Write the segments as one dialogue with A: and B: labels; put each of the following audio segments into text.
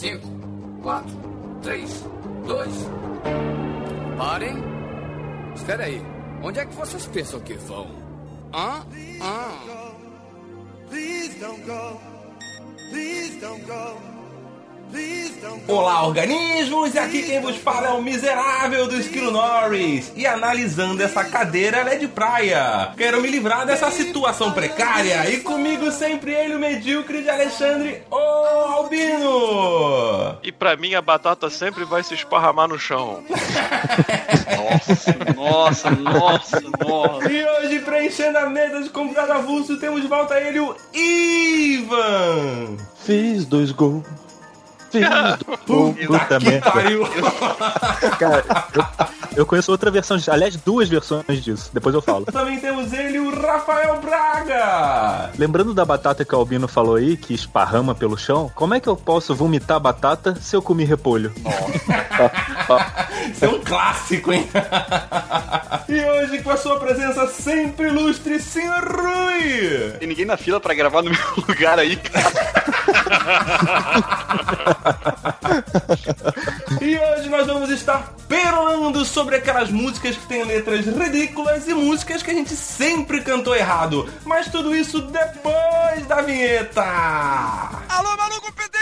A: 5, 4, 3, 2. Parem. Espera aí. Onde é que vocês pensam que vão? Hã? Hã?
B: Please don't go. Please don't go.
C: Olá, organismos! E aqui quem vos fala é o miserável do Esquilo Norris. E analisando essa cadeira, ela é de praia. Quero me livrar dessa situação precária. E comigo sempre ele, o medíocre de Alexandre, o Albino.
D: E pra mim a batata sempre vai se esparramar no chão.
E: Nossa, nossa, nossa.
C: E hoje, preenchendo a mesa de convidado avulso, temos de volta ele, o Ivan.
F: Fiz dois gols. Dois gols.
C: Puta
F: merda. Cara, eu, eu conheço outra versão, de- aliás, duas versões disso. Depois eu falo.
C: Também temos ele, o Rafael Braga.
F: Lembrando da batata que o Albino falou aí, que esparrama pelo chão, como é que eu posso vomitar batata se eu comi repolho?
C: Isso é um clássico, hein? e hoje, com a sua presença sempre ilustre, Sr. Rui!
E: Tem ninguém na fila pra gravar no meu lugar aí, cara.
C: E hoje nós vamos estar perolando sobre aquelas músicas que têm letras ridículas e músicas que a gente sempre cantou errado. Mas tudo isso depois da vinheta!
B: Alô, maluco pedelhão!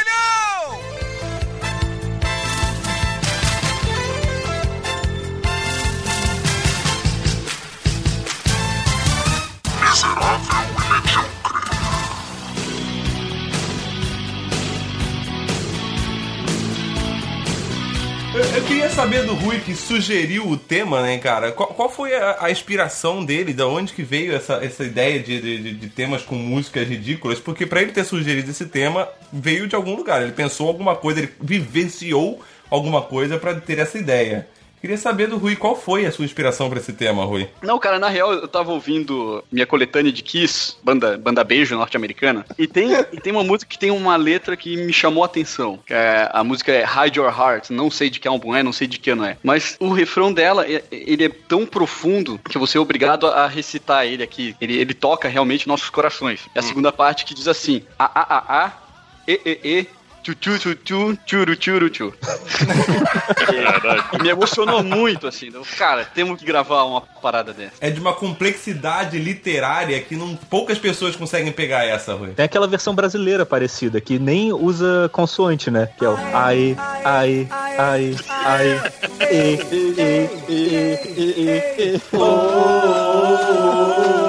C: Eu, eu queria saber do Rui que sugeriu o tema, né, cara? Qual, qual foi a, a inspiração dele? Da onde que veio essa, essa ideia de, de, de- temas com músicas ridículas? Porque pra ele ter sugerido esse tema, veio de algum lugar. Ele pensou alguma coisa, ele vivenciou alguma coisa pra ter essa ideia. Queria saber do Rui qual foi a sua inspiração pra esse tema, Rui.
E: Não, cara, na real eu tava ouvindo minha coletânea de Kiss, banda, banda beijo norte-americana, e tem, e tem uma música que tem uma letra que me chamou a atenção. É, a música é Hide Your Heart, não sei de que álbum é, não sei de que ano é. Mas o refrão dela, é- ele é tão profundo que você é obrigado a recitar ele aqui. Ele, ele toca realmente nossos corações. É a segunda parte que diz assim: A, A, A, A, E, E, E, Tchu, tchu, tchu, tchu, tchuru, tchuru, tchu. E me emocionou muito, assim. Eu, Cara, temos que gravar uma parada dessa.
C: É de uma complexidade literária que não, poucas pessoas conseguem pegar essa, Rui.
F: Tem aquela versão brasileira parecida, que nem usa consoante, né? Que é o ai, ai, ai, ai, e, e, e, e, e, e, oh.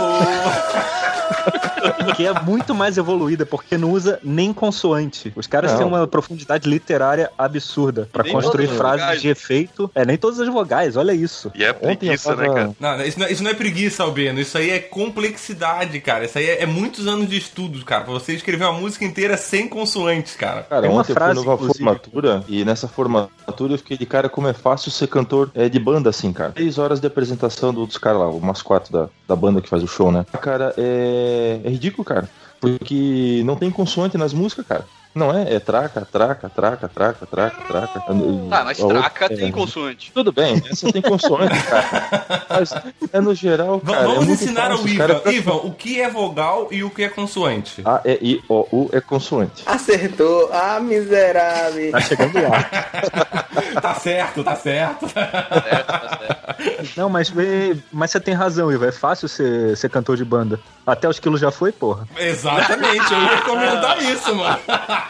F: Que é muito mais evoluída, porque não usa nem consoante. Os caras
G: Não.
F: têm uma profundidade literária absurda pra
E: Nem
F: construir frases
E: vogais.
F: de efeito. É, nem todas as vogais, olha isso.
D: E é preguiça, né,
G: tava-
D: cara?
C: Não, isso não, é, isso não é preguiça, Albino. Isso aí é complexidade, cara. Isso aí é, é muitos anos de estudo, cara. Pra você escrever uma música inteira sem consoantes, cara.
G: Cara,
F: Tem uma
G: ontem
F: frase,
G: eu fui numa
F: inclusive.
G: formatura e nessa formatura eu fiquei de cara como é fácil ser cantor é, de banda assim, cara. Três horas de apresentação do- dos caras lá, o mascote da, da banda que faz o show, né? Cara, é, é ridículo, cara. Porque não tem consoante nas músicas, cara. Não é? É traca, traca, traca, traca, traca, traca.
E: Ah, mas
G: A outra-
E: traca
G: é,
E: tem consoante.
G: Tudo bem, essa tem consoante, cara. Mas é no geral, cara. é
C: Vamos
G: muito
C: ensinar
G: fácil,
C: ao Ivan.
G: caras-
C: Ivan, o que é vogal e o que é consoante?
G: A, E, I, O, U é consoante.
H: Acertou. Ah, miserável.
F: Tá chegando lá.
C: tá certo, tá certo.
E: Certo, tá certo.
F: Não, mas, mas você tem razão, Iva. É fácil ser, ser cantor de banda. Até os quilos já foi, porra.
C: Exatamente, eu ia comentar isso, mano.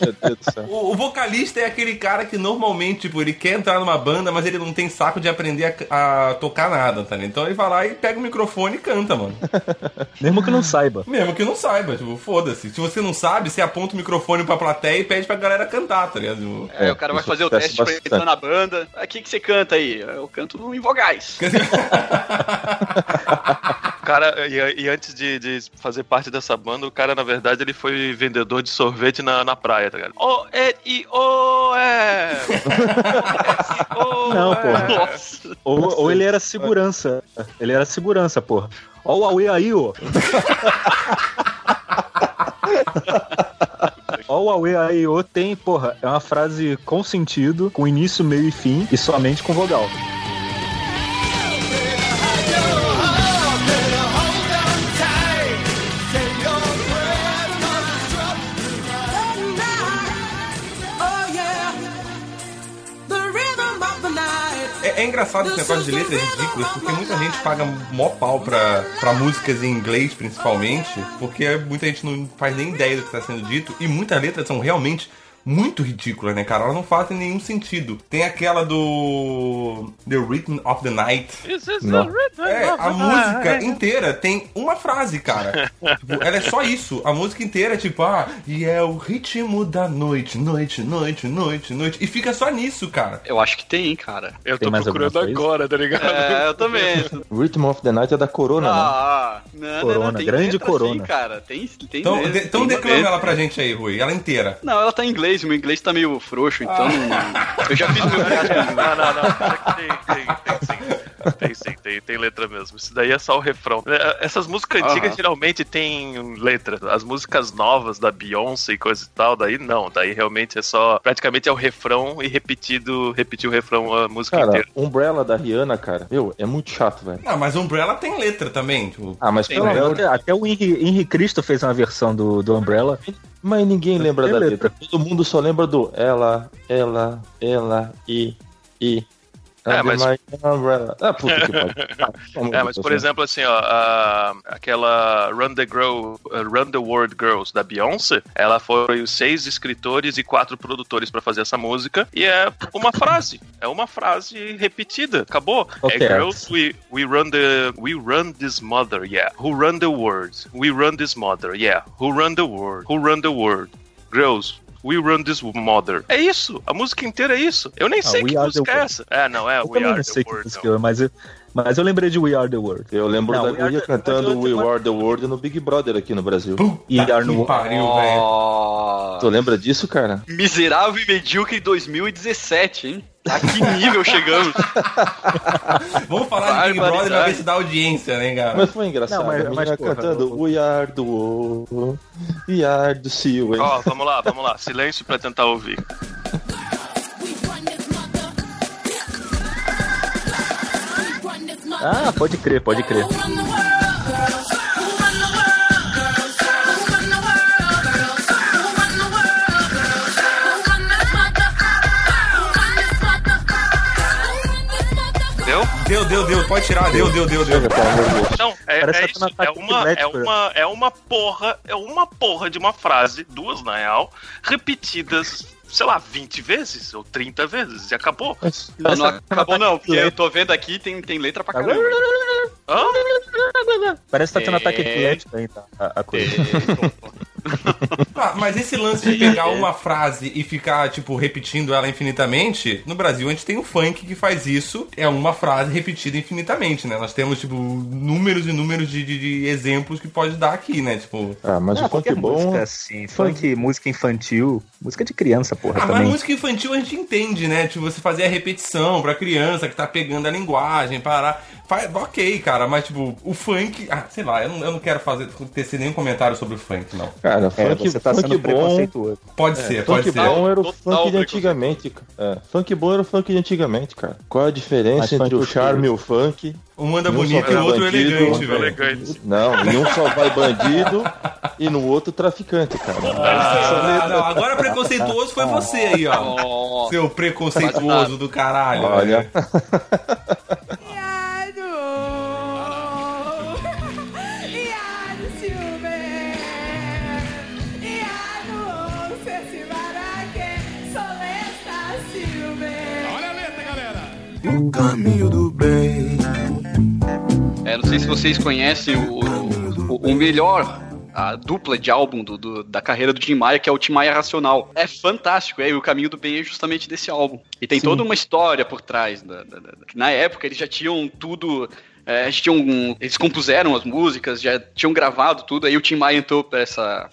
G: Meu Deus do céu.
C: O, o vocalista é aquele cara que normalmente, tipo, ele quer entrar numa banda, mas ele não tem saco de aprender a, a tocar nada, tá ligado? Então ele vai lá e pega o microfone e canta, mano.
F: Mesmo que não saiba.
C: Mesmo que não saiba, tipo, foda-se. Se você não sabe, você aponta o microfone pra plateia e pede pra galera cantar, tá ligado? Tipo,
E: É, o cara vai fazer o teste pra
G: bastante.
E: entrar na banda. O que, que você canta aí? Eu canto em vogais.
D: Cara, e, e antes de, de fazer parte dessa banda, o cara, na verdade, ele foi vendedor de sorvete na, na praia, tá ligado? O, E, I, O, E. O,
F: Não,
D: E.
F: porra.
E: Nossa.
F: Ou, ou ele era segurança. Ele era segurança, porra. Ó o Aue aí, ó. Ó o Aue aí, ó. Tem, porra, é uma frase com sentido, com início, meio e fim, e somente com vogal.
C: Engraçado esse negócio de letras ridículas, porque muita gente paga mó pau pra, pra músicas em inglês, principalmente, porque muita gente não faz nem ideia do que está sendo dito, e muitas letras são realmente muito ridículas, né, cara? Elas não fazem nenhum sentido. Tem aquela do The Rhythm of the Night.
D: This is
G: Não.
D: the rhythm
C: É,
D: of
C: a
D: the
C: música
D: night.
C: inteira tem uma frase, cara. Tipo, ela é só isso. A música inteira é tipo, ah, e é o ritmo da noite, noite, noite, noite, noite. E fica só nisso, cara.
E: Eu acho que tem, hein, cara.
D: Eu
F: Tem
D: tô procurando agora, tá ligado?
E: É, eu também.
G: Rhythm of the Night é da Corona, né?
E: Ah, não, não,
F: Corona,
E: não, tem
F: grande
E: letra
F: Corona.
E: Sim, cara. Tem, tem
C: Então,
E: letra,
C: de- então
E: tem
C: declama
E: letra.
C: ela pra gente aí, Rui. Ela inteira.
E: Não, ela tá em inglês, o meu inglês tá meio frouxo, então não- eu já fiz meu.
D: Não, não, não. Que Tem, tem, tem sim. Tem sim, tem, tem letra mesmo. Isso daí é só o refrão. É, Essas músicas antigas
E: Aham.
D: geralmente tem letra. As músicas novas da Beyoncé e coisa e tal, daí não. Daí realmente é só. Praticamente é o refrão e repetido, repetir o refrão a música
G: Cara,
D: inteira.
G: Umbrella da Rihanna, cara, meu, é muito chato, velho.
C: Ah, mas Umbrella tem letra também. Tipo,
G: Ah, mas
E: Tem,
G: pelo de
F: Até, até o Henry, Henry Cristo fez uma versão do, do Umbrella.
G: Mas ninguém lembra da
F: letra.
G: letra. Todo mundo só lembra do ela, ela, ela e e.
D: É, mas-.
G: Ah, puta que pariu. Ah,
D: É, mas por exemplo, assim, ó, a- aquela Run the, Girl, uh, Run the World Girls da Beyoncé, ela foi os seis escritores e quatro produtores pra fazer essa música, e é uma frase, é uma frase repetida, acabou.
F: Ok.
D: É Girls, we, we run the, we run this mother, yeah. Who run the world? We run this mother, yeah. Who run the world? Who run the world? Girls, We Run This Mother. É isso. A música inteira é isso. Eu nem
F: Ah,
D: sei que música é essa. É, não, é We Are the World.
F: é, mas eu, mas eu lembrei de We Are the World.
G: Eu lembro
F: Não,
G: da
F: We Are
G: guria
F: the-
G: cantando We Are the World no Big Brother aqui no Brasil.
C: puta
F: E Are no-
C: que pariu, velho.
E: Nossa.
G: Tu lembra disso, cara?
E: Miserável e medíocre 2017, hein? A que nível chegamos?
C: Vamos falar de Big Brother pra ver se dá audiência, né, cara?
G: Mas foi engraçado.
F: Não, mas-
G: a
F: mas, porra,
G: cantando
F: eu-
G: We Are the World, We Are the hein?
D: Ó, vamos lá, vamos lá. Silêncio pra tentar ouvir.
F: Ah, pode crer, pode crer.
D: Deu?
C: Deu, deu, deu. Pode tirar. Deu, deu, deu, deu.
D: Não, é, é isso. É
F: parte
D: uma, é,
F: elétrica.
D: uma, é uma porra, é uma porra de uma frase, duas na real, repetidas, sei lá, 20 vezes ou 30 vezes. E acabou.
G: Mas-
E: Não, não
F: que
E: acabou não, porque eu tô vendo aqui tem, tem letra pra caramba.
D: Hã?
F: Parece que tá tendo ataque
E: É.
F: epilético aí, tá? A, a coisa.
C: Ah, mas esse lance de pegar uma frase e ficar, tipo, repetindo ela infinitamente, no Brasil a gente tem o funk que faz isso, é uma frase repetida infinitamente, né? Nós temos, tipo, números e números de, de- de exemplos que pode dar aqui, né? Tipo.
G: Ah, mas
F: Ah,
G: o funk bom.
F: música assim, funk, música infantil, música de criança, porra,
C: Ah, mas
F: também.
C: música infantil a gente entende, né? Tipo, você fazer a repetição pra criança que tá pegando a linguagem, parar. Faz, ok, cara, mas tipo, o funk. Ah, sei lá, eu não, eu não quero fazer, tecer nenhum comentário sobre o funk, não.
G: Cara,
F: É,
G: funk,
F: você tá
G: funk
F: sendo
G: bom.
F: preconceituoso.
C: Pode ser, pode
G: Funk
C: ser.
G: bom era o
E: Total
G: funk de antigamente. cara. É, funk bom era o funk de antigamente, cara. Qual a diferença
F: Mas
G: entre
F: funk
G: o
F: quê?
G: charme e o funk?
C: Um anda
G: Um
C: bonito e o outro
G: bandido,
C: elegante, velho.
D: Elegante.
G: Não, em um só vai bandido e no outro traficante, cara.
C: Ah, não, agora preconceituoso foi você aí, ó.
E: Nossa.
C: Seu preconceituoso do caralho.
G: Olha.
C: velho.
B: O caminho do bem.
E: É, não sei se vocês conhecem o, o, o melhor. A dupla de álbum do, do- da carreira do Tim Maia, que é o Tim Maia Racional. É fantástico, é, e o caminho do bem é justamente desse álbum. E tem toda uma história por trás. da- da- da- na época, eles já tinham tudo. é, eles, tinham, eles compuseram as músicas, já tinham gravado tudo, aí o Tim Maia entrou pra essa.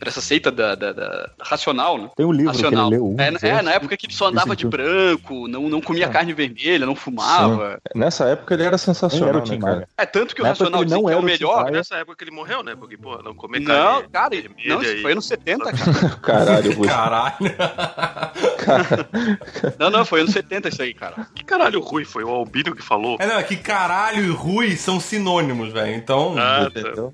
E: Pra essa seita da, da- da- racional, né?
F: Tem um livro
E: Racional.
F: que ele leu. um,
E: é,
F: dois,
E: é, na época que ele só andava de branco, não, não comia carne vermelha, não fumava.
G: Nessa época ele era sensacional,
F: era o
G: né,
F: Tim
G: cara?
F: Maia.
E: É tanto que o
F: Na época
E: Racional
F: ele não
E: que é o
F: era o Tim
E: melhor.
F: Maia.
D: Nessa época que ele morreu, né? Porque, pô, não comer
E: Não,
D: carne
E: cara,
D: vermelha
E: não, isso foi anos 70, cara.
G: Caralho, Rui.
C: Caralho.
E: Não, não, foi anos 70 isso aí, cara.
D: Que caralho Rui foi? O Albino que falou?
C: É, não, é que caralho e Rui são sinônimos, velho. Então.
D: Ah, tá.
G: Entendeu?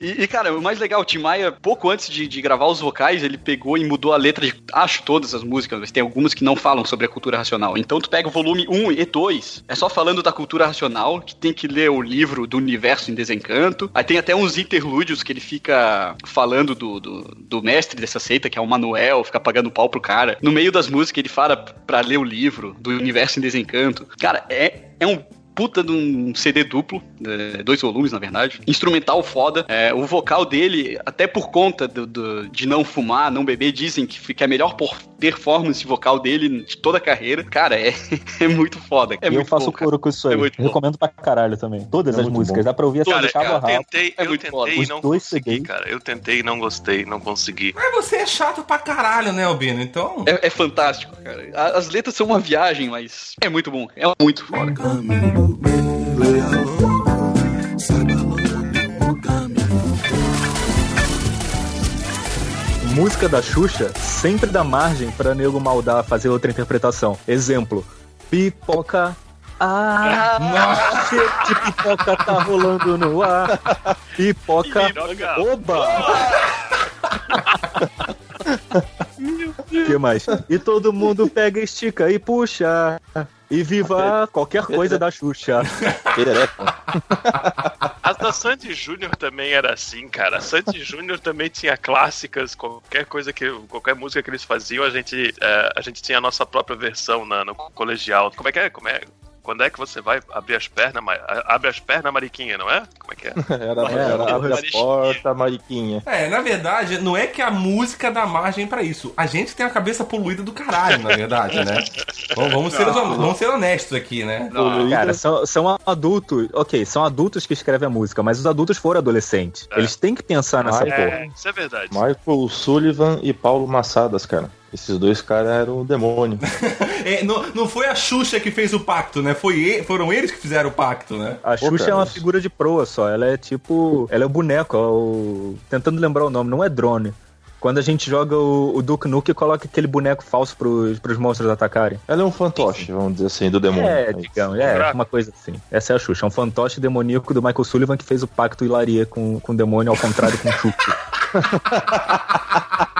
E: E, e, cara, o mais legal, o Tim Maia, pouco antes de, de gravar os vocais, ele pegou e mudou a letra de, acho, todas as músicas, mas tem algumas que não falam sobre a cultura racional. Então tu pega o volume 1 e 2, é só falando da cultura racional, que tem que ler o livro do universo em desencanto. Aí tem até uns interlúdios que ele fica falando do, do, do mestre dessa seita, que é o Manuel, fica pagando pau pro cara. No meio das músicas ele fala pra ler o livro do universo em desencanto. Cara, é, é um puta de um CD duplo, é, dois volumes, na verdade. Instrumental foda. É, o vocal dele, até por conta do, do- de não fumar, não beber, dizem que fica a melhor por- performance vocal dele de toda a carreira. Cara, é, é muito foda. É
F: eu
E: muito
F: faço
E: bom, cara.
F: coro com isso aí.
E: É muito bom.
F: Recomendo pra caralho também. Todas
G: É
F: as músicas.
G: bom.
F: Dá pra ouvir essa
D: Cara,
F: de cabo a
D: eu
F: rabo.
D: tentei,
E: É
D: eu tentei e não
F: dois
D: consegui,
F: CDs.
D: cara. Eu tentei e não gostei, não consegui.
C: Mas você é chato pra caralho, né, Albino? Então.
E: É, é fantástico, cara. As letras são uma viagem, mas é muito bom. É muito foda.
F: Música da Xuxa sempre dá margem pra nego maldar fazer outra interpretação. Exemplo: pipoca. Ah, nossa, que pipoca tá rolando no ar. Pipoca.
D: Pipoca.
F: Oba! que mais? E todo mundo pega, estica e puxa. E viva qualquer coisa da Xuxa.
D: As da Sandy Júnior também era assim, cara. A Sandy Júnior também tinha clássicas, qualquer coisa que. qualquer música que eles faziam, a gente, é, a gente tinha a nossa própria versão na, no colegial. Como é que é? Como é? Quando é que você vai abrir as pernas, Ma- abre as pernas, Mariquinha, não é? Como é que é?
G: Era, era abre a porta, Mariquinha.
C: É, na verdade, não é que a música dá margem pra isso. A gente tem a cabeça poluída do caralho, na verdade, né? Vamos, vamos ser, vamos ser honestos aqui, né?
F: Cara, são, são adultos. Ok, são adultos que escrevem a música, mas os adultos foram adolescentes.
D: É.
F: Eles têm que pensar nessa
G: Ah,
F: porra.
D: É, isso é verdade.
G: Michael Sullivan e Paulo Massadas, cara. Esses dois caras eram o demônio.
C: É, não, não foi a Xuxa que fez o pacto, né? Foi e- foram eles que fizeram o pacto, né?
F: A Xuxa
G: cara,
F: é uma figura de proa só. Ela é tipo. Ela é o boneco, é o... tentando lembrar o nome, não é drone. Quando a gente joga o, o Duke Nukem, coloca aquele boneco falso pros, pros monstros atacarem.
G: Ela é um fantoche, vamos dizer assim, do demônio.
F: É,
G: isso.
F: digamos, é, uma coisa assim. Essa é a Xuxa, é um fantoche demoníaco do Michael Sullivan que fez o pacto hilaria com, com o demônio, ao contrário com o Chuck.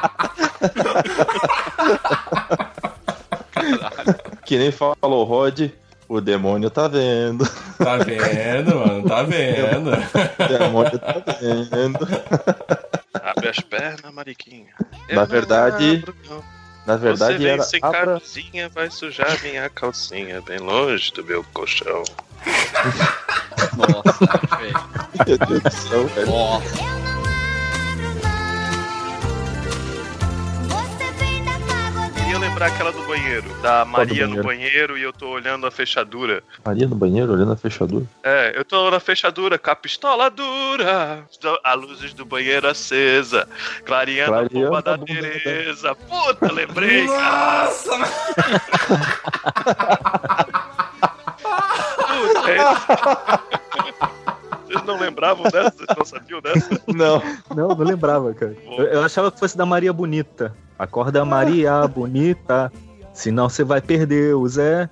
G: Que nem falou Rod, o demônio tá vendo.
C: Tá vendo, mano? Tá vendo.
G: O demônio tá vendo.
D: Abre as pernas, Mariquinha.
G: Na
D: Eu
G: verdade,
D: abro, não.
G: Na verdade,
D: Você vem
G: era
D: sem
G: abra...
D: camisinha, vai sujar minha calcinha, bem longe do meu colchão.
E: Nossa, velho.
G: Meu Deus do céu, velho.
E: Nossa.
D: Queria lembrar aquela do banheiro, da Maria no
F: banheiro?
D: banheiro e eu tô olhando a fechadura.
G: Maria no banheiro, olhando a fechadura.
D: É, eu tô na fechadura com a pistola dura, a luzes do banheiro acesa, clareando,
G: Clareando
D: a bomba
G: a
D: da Tereza. Puta, lembrei.
C: Nossa!
D: Puta, é- não lembravam dessa? Vocês não sabiam dessa?
G: Não.
F: Não, não lembrava, cara. Eu, eu achava que fosse da Maria Bonita. Acorda Maria Bonita, senão você vai perder o Zé.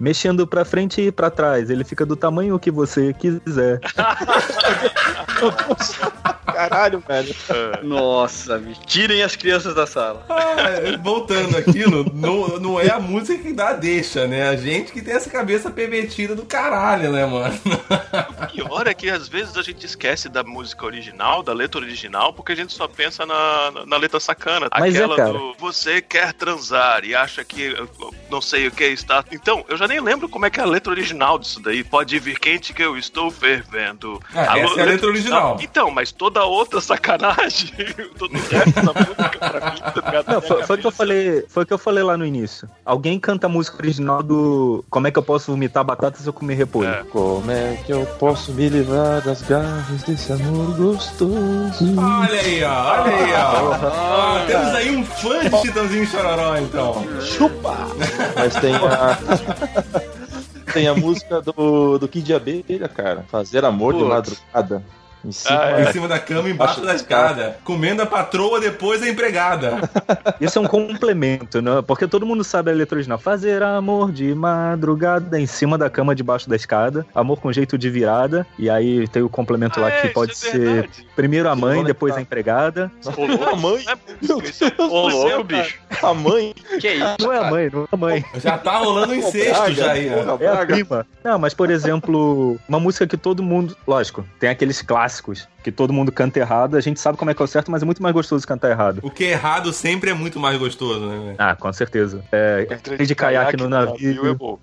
F: Mexendo pra frente e pra trás, ele fica do tamanho que você quiser.
G: Caralho, velho.
E: Nossa, bicho. tirem as crianças da sala.
C: Ah, voltando aquilo, não, não é a música que dá a deixa, né? A gente que tem essa cabeça pervertida do caralho, né, mano?
D: O pior é que às vezes a gente esquece da música original, da letra original, porque a gente só pensa na, na- na letra sacana.
F: Mas é,
D: Aquela
F: cara.
D: do você quer transar e acha que não sei o que está. Então, eu já nem lembro como é que é a letra original disso daí. Pode vir quente que eu estou fervendo.
C: Ah, essa é a letra original.
D: Então, mas toda outra sacanagem, todo o resto da música pra mim, tá ligado?
F: Não, foi, foi o que eu falei, foi o que eu falei lá no início. Alguém canta a música original do Como é que eu posso vomitar batata se eu comer repolho?
D: É.
G: Como é que eu posso me livrar das garras desse amor gostoso?
C: Olha aí, ó, olha aí, ó. Ah, temos aí um fã de Chitãozinho e Chororó, então.
G: Mas tem a. tem a música do, do Kid Abelha, cara. Fazer amor de
E: Putz.
G: madrugada. Em cima,
D: Ah,
C: Em cima da cama, embaixo da escada. Comendo a patroa, depois a empregada.
F: Isso é um complemento, né? Porque todo mundo sabe a letra original. Fazer amor de madrugada em cima da cama, debaixo da escada. Amor com jeito de virada. E aí tem o complemento lá
D: Ah,
F: que
D: é,
F: pode
D: isso é
F: ser
D: verdade.
F: primeiro a mãe, depois a empregada.
D: Ô,
G: A mãe?
D: é é-
E: Ô, louco,
D: cara.
E: bicho.
G: A mãe.
E: Que isso?
F: Não é a mãe, não é a mãe.
C: Já tá rolando um incesto já aí, né?
F: É a prima. Não, mas por exemplo, uma música que todo mundo. Lógico, tem aqueles clássicos que todo mundo canta errado. A gente sabe como é que é o certo, mas é muito mais gostoso cantar errado.
C: O que é errado sempre é muito mais gostoso, né? velho?
F: Ah, com certeza. É,
I: Entrei
F: de caiaque no navio.
I: é bom.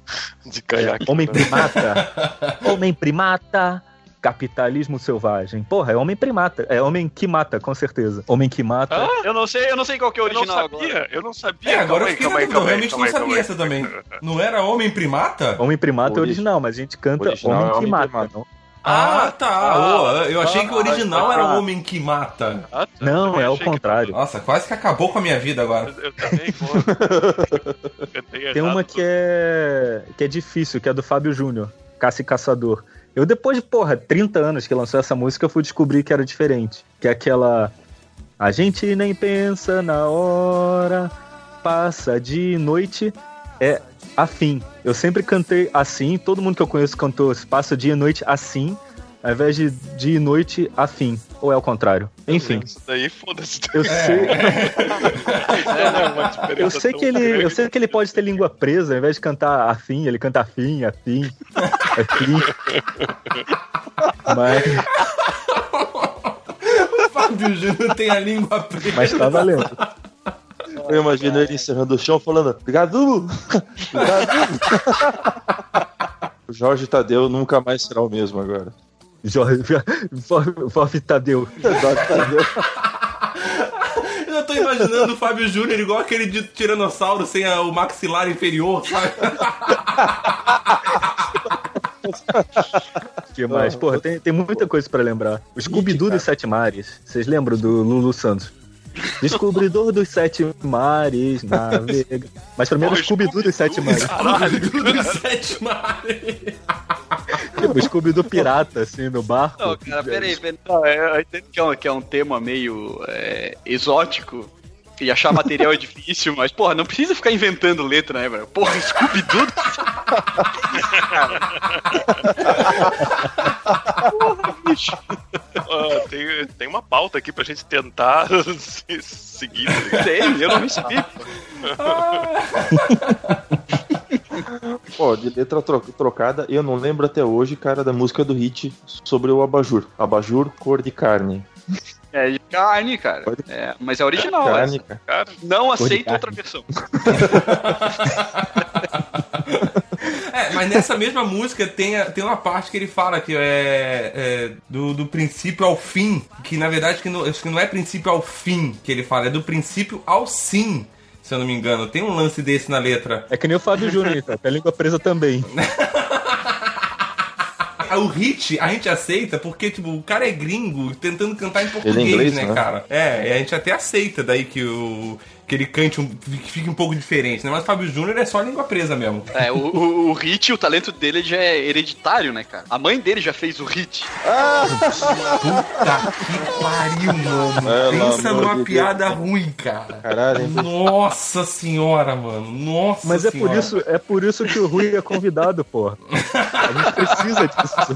I: De caiaque.
F: Homem
I: navio.
F: primata. Homem primata. Capitalismo selvagem. Porra, é homem primata. É homem que mata, com certeza. Homem que mata.
D: Ah,
E: Eu não sei, eu não sei qual que é o
D: Eu não
E: original agora.
D: sabia, eu não sabia.
C: É, agora
D: Calma
C: eu fiquei
D: calma aí, calma
C: realmente
D: calma
C: não sabia
D: calma aí.
C: essa também. Não era homem primata?
F: Homem primata é
G: Origi-
F: original, mas a gente canta
G: Original
F: homem
G: é
F: que
G: homem
F: mata.
G: primata.
F: Não,
C: Ah, tá.
D: ah,
C: Ô, eu achei que o
G: ah,
C: original
G: ah,
C: era
G: ah.
C: homem que mata.
D: Ah, tá.
F: não é o
D: achei que-
F: contrário.
C: Nossa, quase que acabou com a minha vida agora.
D: Eu, eu também,
F: Tem uma que é que é difícil, que é do Fábio Júnior, Caça e Caçador. Eu depois de, porra, 30 anos que lançou essa música, eu fui descobrir que era diferente. Que é aquela A gente nem pensa na hora, passa de noite, é afim. Eu sempre cantei assim, todo mundo que eu conheço cantou passa dia e noite assim, ao invés de dia e noite afim. Ou é o contrário. Enfim,
I: Isso daí, foda-se.
F: eu sei.
I: É uma diferença
F: Eu sei que ele,
I: grande.
F: eu sei que ele pode ter língua presa, ao invés de cantar afim, ele canta afim, afim, afim. Mas,
C: O Fábio Júnior tem a língua presa.
F: mas tá valendo.
G: Eu imagino ele encerrando o chão falando: Obrigado! Obrigado! o Jorge Tadeu nunca mais será o mesmo agora.
F: Jorge, Jorge Tadeu.
G: Jorge Tadeu.
C: Eu tô imaginando o Fábio Júnior igual aquele de tiranossauro sem a- o maxilar inferior, sabe?
F: que mais? Porra, tem, tem muita coisa pra lembrar. O Scooby-Doo dos Sete Mares. Vocês lembram do Lulu Santos? Descobridor dos Sete Mares, navega. Mas primeiro Scooby-Doo dos Sete Mares.
C: Scooby-Doo dos sete mares.
F: Tipo, o Scooby-Doo pirata, assim, no barco.
E: Não, cara, peraí, peraí. Não, é, eu entendo que é um, que é um tema meio é, exótico. E achar material é difícil, mas, porra, não precisa ficar inventando letra, né, velho? Porra, Scooby-Doo. porra, bicho.
D: Tem, tem uma pauta aqui pra gente tentar se- seguir.
E: Tem, eu não recebi.
G: Ó, de letra tro- trocada, eu não lembro até hoje, cara, da música do Hit sobre o abajur. Abajur, cor de carne.
E: É de carne, cara.
G: Pode-
E: É, mas é original,
G: carne,
E: essa.
G: cara.
D: Cara,
E: Não aceito outra versão.
C: É, mas nessa mesma música tem, a- tem uma parte que ele fala que é, é do, do princípio ao fim, que na verdade que não, acho que não é princípio ao fim que ele fala, é do princípio ao sim, se eu não me engano. Tem um lance desse na letra.
F: É que nem o Fábio Júnior, tá? Tem a língua presa também.
C: O hit a gente aceita porque, tipo, o cara é gringo tentando cantar em português,
G: Ele é inglês,
C: né,
G: né?
C: cara? É, e a gente até aceita daí que o. Que ele cante um. que fique um pouco diferente, né? Mas o Fábio Júnior é só língua presa mesmo.
E: É, o, o, o Hit, o talento dele já é hereditário, né, cara? A mãe dele já fez o Hit.
C: Puta que pariu, mano.
G: Pelo
C: Pensa numa
G: de
C: piada ruim, cara.
G: Caralho, hein?
C: Nossa senhora, mano. Nossa
F: Mas é por
C: senhora.
F: isso, é por isso que o Rui é convidado, porra. A gente precisa disso.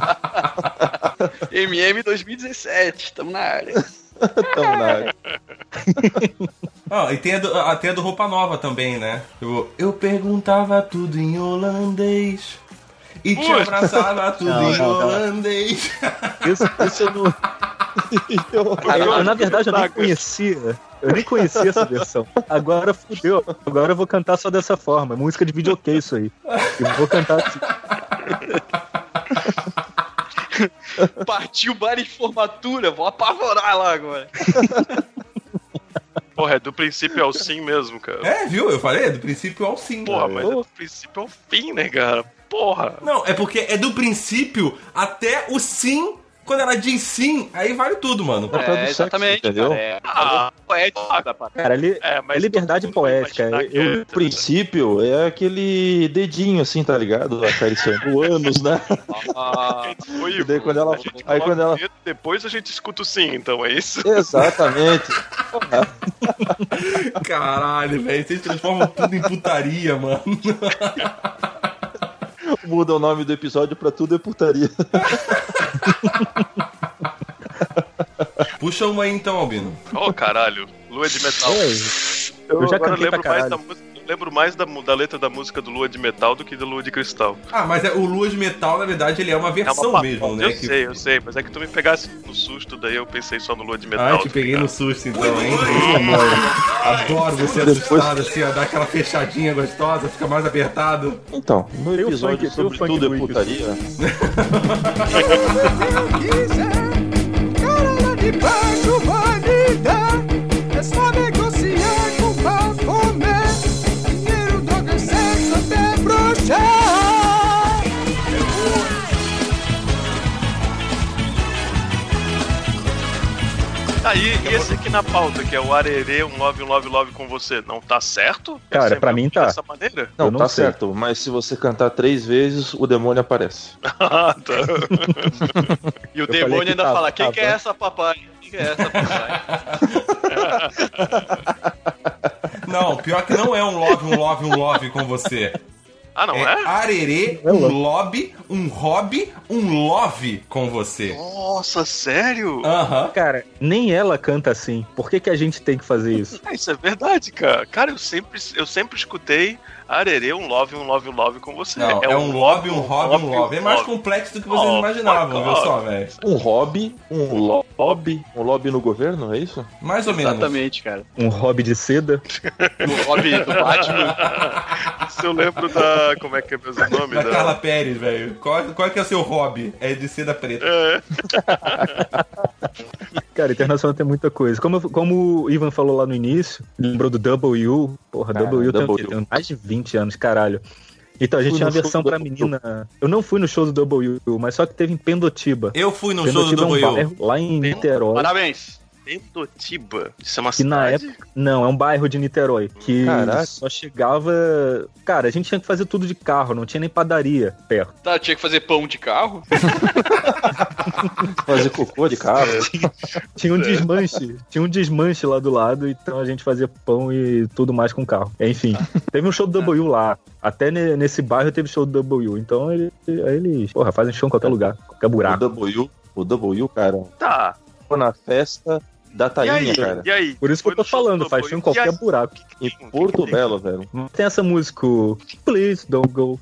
E: MM 2017, tamo na área.
G: Tamo na área.
C: Ah, e tem a, do, a- tem a do Roupa Nova também, né? Eu, eu perguntava tudo em holandês. E te
D: Ui.
C: abraçava tudo
F: Não,
C: em
F: não, não.
C: holandês.
F: Isso, isso eu não. Eu, eu, na verdade, eu nem conhecia. Eu nem conhecia essa versão. Agora fudeu. Agora eu vou cantar só dessa forma. Música de videokê isso aí. Eu vou cantar assim.
E: Partiu baile de formatura, vou apavorar lá agora.
D: porra, é do princípio ao sim mesmo, cara.
C: É, viu? Eu falei, é do princípio ao sim.
D: Porra, mas é do princípio ao fim, né, cara? Porra.
C: Não, é porque é do princípio até o sim Quando ela diz sim, aí vale tudo, mano.
G: É,
E: É,
G: sexo,
E: exatamente,
G: entendeu?
E: cara. É,
D: Ah,
E: parada.
F: Cara, ali
D: É, mas
F: é liberdade poética.
D: que
F: Eu,
D: é-
G: O princípio é aquele dedinho assim, tá ligado? Acariciando o ânus, né?
E: Ah,
I: Oi,
G: E daí quando ela- aí quando ela-
I: dedo, Depois a gente escuta o sim, então é isso?
G: Exatamente.
C: Caralho, velho. Vocês transformam tudo em putaria, mano.
G: Muda o nome do episódio pra tudo é putaria.
C: Puxa uma aí então, Albino.
D: Ô, caralho. Lua de metal.
F: eu já
D: agora
F: cantei pra
D: lembro mais da música. Eu Lembro mais da, da letra da música do Lua de Metal do que da Lua de Cristal.
C: Ah, mas é, o Lua de Metal, na verdade, ele é uma
D: É
C: versão
D: uma
C: mesmo, né?
D: Eu
C: que-
D: sei, eu sei, mas é que tu me pegasse no susto, daí eu pensei só no Lua de Metal.
C: Ai, te
D: tá
C: peguei no
D: ligado?
C: susto então, hein? Adoro você assustado, assim, ó, dar aquela fechadinha gostosa, fica mais apertado.
G: Então, no episódio sobre tudo
F: do
G: é putaria,
B: Cara de baixo vai me dar. É
D: Aí, e esse aqui na pauta, que é o Arerê, um love, um love, love com você, não tá certo?
F: Cara,
D: ser
F: pra mim tá.
D: Dessa maneira?
G: Não,
F: Eu não
G: tá
F: sei.
G: certo, mas se você cantar três vezes, o demônio aparece.
D: Ah, tá.
E: E o
F: falei
E: demônio
F: que
E: ainda
F: tava,
E: fala: quem
F: tava.
E: que é essa papai? Quem que é essa papai?
C: Não, pior que não é um love, um love, um love com você.
D: Ah, não
C: é
D: é?
C: arerê,
F: É
C: um
F: love.
C: lobby, um hobby, um love com você.
D: Nossa, sério?
C: Aham.
F: Cara, nem ela canta assim. Por que, que a gente tem que fazer isso?
D: Ah, isso é verdade, cara. Cara, eu sempre, eu sempre escutei Arerê, um love, um love, um love com você.
C: Não, é, um lobby, um hobby, um love. É mais complexo do que vocês
D: Oh,
C: imaginavam, viu
D: fuck
C: só, velho?
G: Um hobby, um lobby, um lobby no governo, é isso?
C: Mais ou menos.
E: Exatamente, cara.
F: Um hobby de seda?
E: O hobby do Batman.
D: Se eu lembro da. Como é que é mesmo o nome?
C: Da
D: Da...
C: Carla Pérez, velho. Qual, qual é que é o seu hobby? É de seda preta.
D: É.
F: Cara, internacional tem muita coisa. Como, como o Ivan falou lá no início, lembrou do W. Porra,
G: Cara,
F: W tem, o quê?
G: W.
F: tem mais de 20 anos, caralho. Então, a gente tinha uma versão pra menina. Eu não fui no show do W, mas só que teve em Pendotiba.
C: Eu fui no show do
F: Pendotiba é um
C: W.
F: bairro lá em Niterói.
E: Parabéns.
D: Pendotiba. Isso é uma
F: Que na
D: cidade?
F: época. Não, é um bairro de Niterói. Que
G: Caraca.
F: só chegava. Cara, a gente tinha que fazer tudo de carro, não tinha nem padaria perto.
E: Tá, tinha que fazer pão de carro.
G: Fazer cocô de carro.
F: Tinha um desmanche. Tinha um desmanche lá do lado, então a gente fazia pão e tudo mais com carro. Enfim, teve um show do W lá. Até ne- nesse bairro teve show do W. Então ele- aí eles, porra, fazem show em qualquer lugar, qualquer
G: O
F: buraco.
G: W, o W, cara,
D: Tá.
G: foi na festa da Tainha, cara.
D: E aí?
F: Por isso que eu tô falando, faz show em qualquer buraco.
G: Em Porto Belo, velho.
F: Tem essa música, Please Don't Go.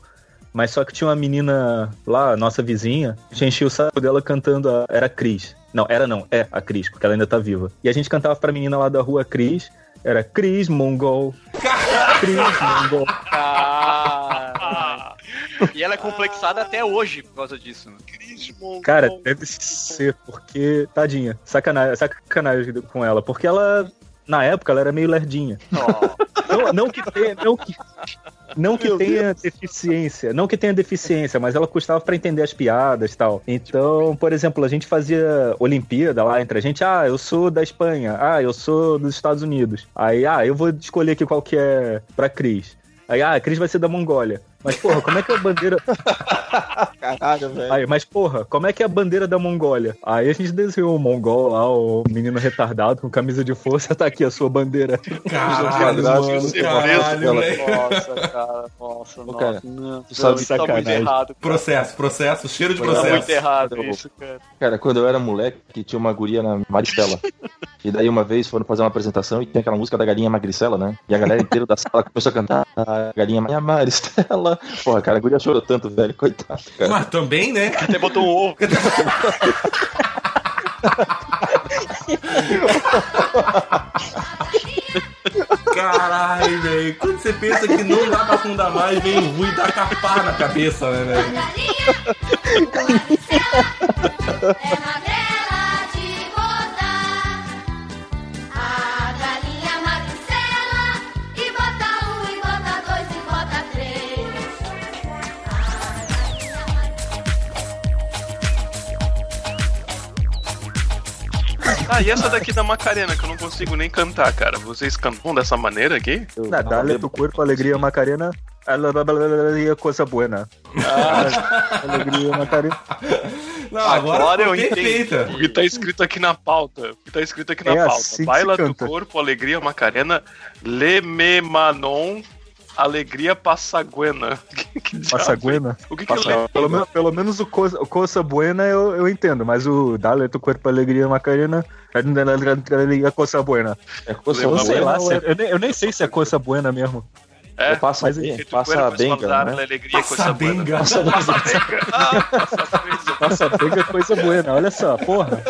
F: Mas só que tinha uma menina lá, nossa vizinha, a gente enchia o saco dela cantando a... Era a Cris. Não, era não, é a Cris, porque ela ainda tá viva. E a gente cantava pra menina lá da rua Cris, era Cris Mongol. Cris Mongol.
E: E ela é complexada até hoje por causa disso. Né?
F: Cara, deve ser, porque. Tadinha. Sacanagem, sacanagem com ela. Porque ela. Na época ela era meio lerdinha. Não, não que tenha. Não que, não que tenha deficiência. Não que tenha deficiência, mas ela custava pra entender as piadas e tal. Então, por exemplo, a gente fazia Olimpíada lá entre a gente. Ah, eu sou da Espanha. Ah, eu sou dos Estados Unidos. Aí, ah, eu vou escolher aqui qual que é pra Cris. Aí, ah, a Cris vai ser da Mongólia. Mas, porra, como é que é a bandeira.
G: Caralho, velho.
F: Aí, mas, porra, como é que é a bandeira da Mongólia? Aí a gente desenhou o mongol lá, o menino retardado com camisa de força, tá aqui a sua bandeira.
C: Caralho, mano. Caralho, velho.
E: Nossa, cara, nossa, nossa.
G: cara,
E: não,
G: tu sabe-
E: não, isso tá muito errado. cara.
C: Processo, processo, cheiro de
E: Tá muito
C: processo.
E: errado isso, cara.
G: Cara, quando eu era moleque, tinha uma guria na Maristela. e daí uma vez foram fazer uma apresentação e tem aquela música da galinha magricela, né? E a galera inteira da sala começou a cantar a galinha Maristela. Porra, cara, a guria chorou tanto, velho. Coitado, cara.
C: Mas também, né?
E: Até botou um ovo.
C: Caralho, velho. Quando você pensa que não dá pra afundar mais, vem o ruim e dá capar na cabeça, né, velho?
D: Ah, e essa daqui da Macarena, que eu não consigo nem cantar, cara. Vocês cantam dessa maneira aqui?
F: Na, dale tu corpo, alegria, Macarena. Alegria, coisa buena. Ah, alegria, Macarena.
C: Não, agora,
D: Agora eu
C: ficou
D: entendi.
C: perfeita.
D: O que tá escrito aqui na pauta. O que tá escrito aqui na
F: É
D: pauta.
F: assim
D: Baila do corpo, alegria, Macarena. Leme Manon, alegria passaguena. Que, que?
F: Passaguena.
D: O que que
F: Passa-
D: é
F: pelo, menos, pelo menos o coisa, o buena eu, eu entendo, mas o dale tu corpo, alegria, Macarena. Alegria, coisa buena.
G: É coisa
F: Eu sei lá,
G: boa,
F: se- eu, nem, eu nem sei se é coisa buena mesmo.
D: É,
G: Passa,
F: mas
G: bem,
D: tu
G: passa
D: cuerpo es
G: benga, né?
D: alegria,
C: Passa
D: coisa buena.
C: benga.
D: Passa benga. Passa benga.
F: Nossa, pega coisa buena, olha só, porra.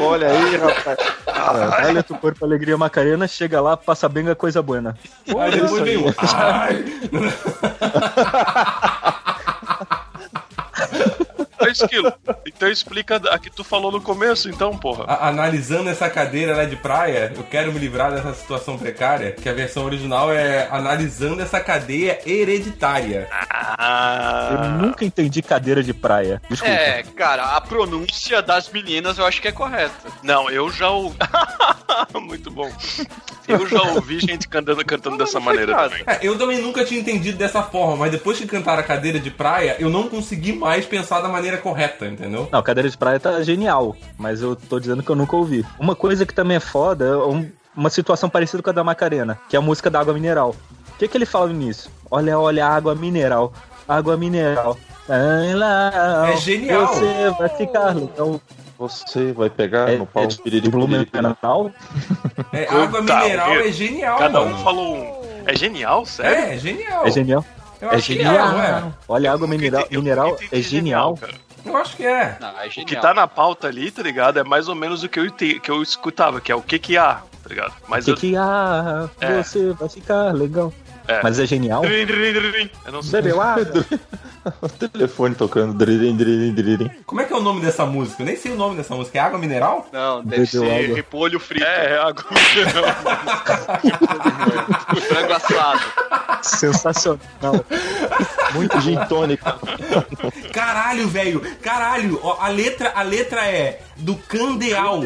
G: Olha aí, rapaz.
F: Ah, Dale tu corpo, alegria, Macarena, chega lá, passa benga, coisa buena.
C: Aí depois vem o. Ai!
D: Esquilo, então explica a que tu falou no começo, então, porra.
C: A- analisando essa cadeira lá de praia, eu quero me livrar dessa situação precária, que a versão original é analisando essa cadeia hereditária.
F: Eu
D: Ah,
F: nunca entendi cadeira de praia. Desculpa.
E: É, cara, a pronúncia das meninas eu acho que é correta.
D: não, eu já ouvi. Muito bom. Eu já ouvi gente cantando, cantando dessa maneira
E: cara.
D: também.
C: É, eu também nunca tinha entendido dessa forma, mas depois que cantaram a cadeira de praia, eu não consegui mais pensar da maneira correta, entendeu?
F: Não, cadeira de praia tá genial, mas eu tô dizendo que eu nunca ouvi. Uma coisa que também é foda é um- uma situação parecida com a da Macarena, que é a música da água mineral. O que, que ele fala no início? Olha, olha, água mineral, água mineral. Lá,
C: É genial.
F: Você vai ficar legal.
G: Você vai pegar
F: É,
G: no pau
F: é de
G: piriri,
F: Blumenau.
C: É, água
D: Puta,
C: mineral
D: meu.
C: é genial,
D: Cada um
C: mano.
D: falou um. É genial, sério?
C: É, é genial.
F: É genial.
C: Eu
F: É
C: acho que
F: genial.
C: é.
F: Olha, a água mineral, mineral é
D: entendi
F: genial.
C: Eu acho que é.
E: Não, é
D: O que tá na pauta ali, tá ligado? É mais ou menos o que eu, ente- que eu escutava, que é o que que há, tá ligado? Mas
F: Que
D: eu.
F: que ah,
D: É.
F: você vai ficar legal.
D: É.
F: Mas é genial.
D: Eu não sei.
F: Bebeu água.
G: O telefone tocando. Dririm, dririm, dririm.
C: Como é que é o nome dessa música? Eu nem sei o nome dessa música. É água mineral?
E: Não, deve
F: Bebeu
E: ser
F: água.
E: repolho frito.
D: É, é água.
E: frango assado.
F: Sensacional.
G: Muito gin tônico.
C: Caralho, velho. Caralho. Ó, a letra, a letra é do Candeal.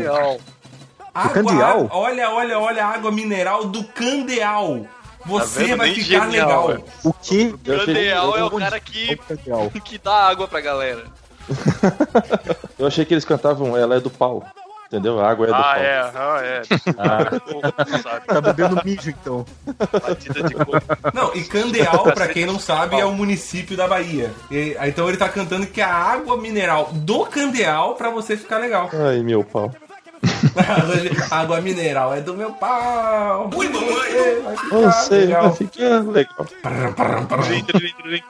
C: Água,
F: Candeal?
C: água- olha, olha, olha a água mineral do Candeal. Você
D: vendo?
C: vai ficar
D: genial,
C: legal.
D: velho.
F: O que?
E: Candeal é o cara
F: É
E: que,
F: o
E: que dá água pra galera.
G: eu achei que eles cantavam Ela é do pau. Entendeu? A água é do
D: Ah,
G: pau.
D: é, ah, é.
F: Ah, tá bebendo mijo, então.
D: Batida de coco.
C: Não, e Candeal, pra quem não sabe, é o município da Bahia. E- então ele tá cantando que a água mineral do Candeal pra você ficar legal.
G: Ai, meu pau.
C: Água mineral é do meu pau. Ui, mamãe! Vai ficar
G: Você
C: legal.
G: vai ficar legal.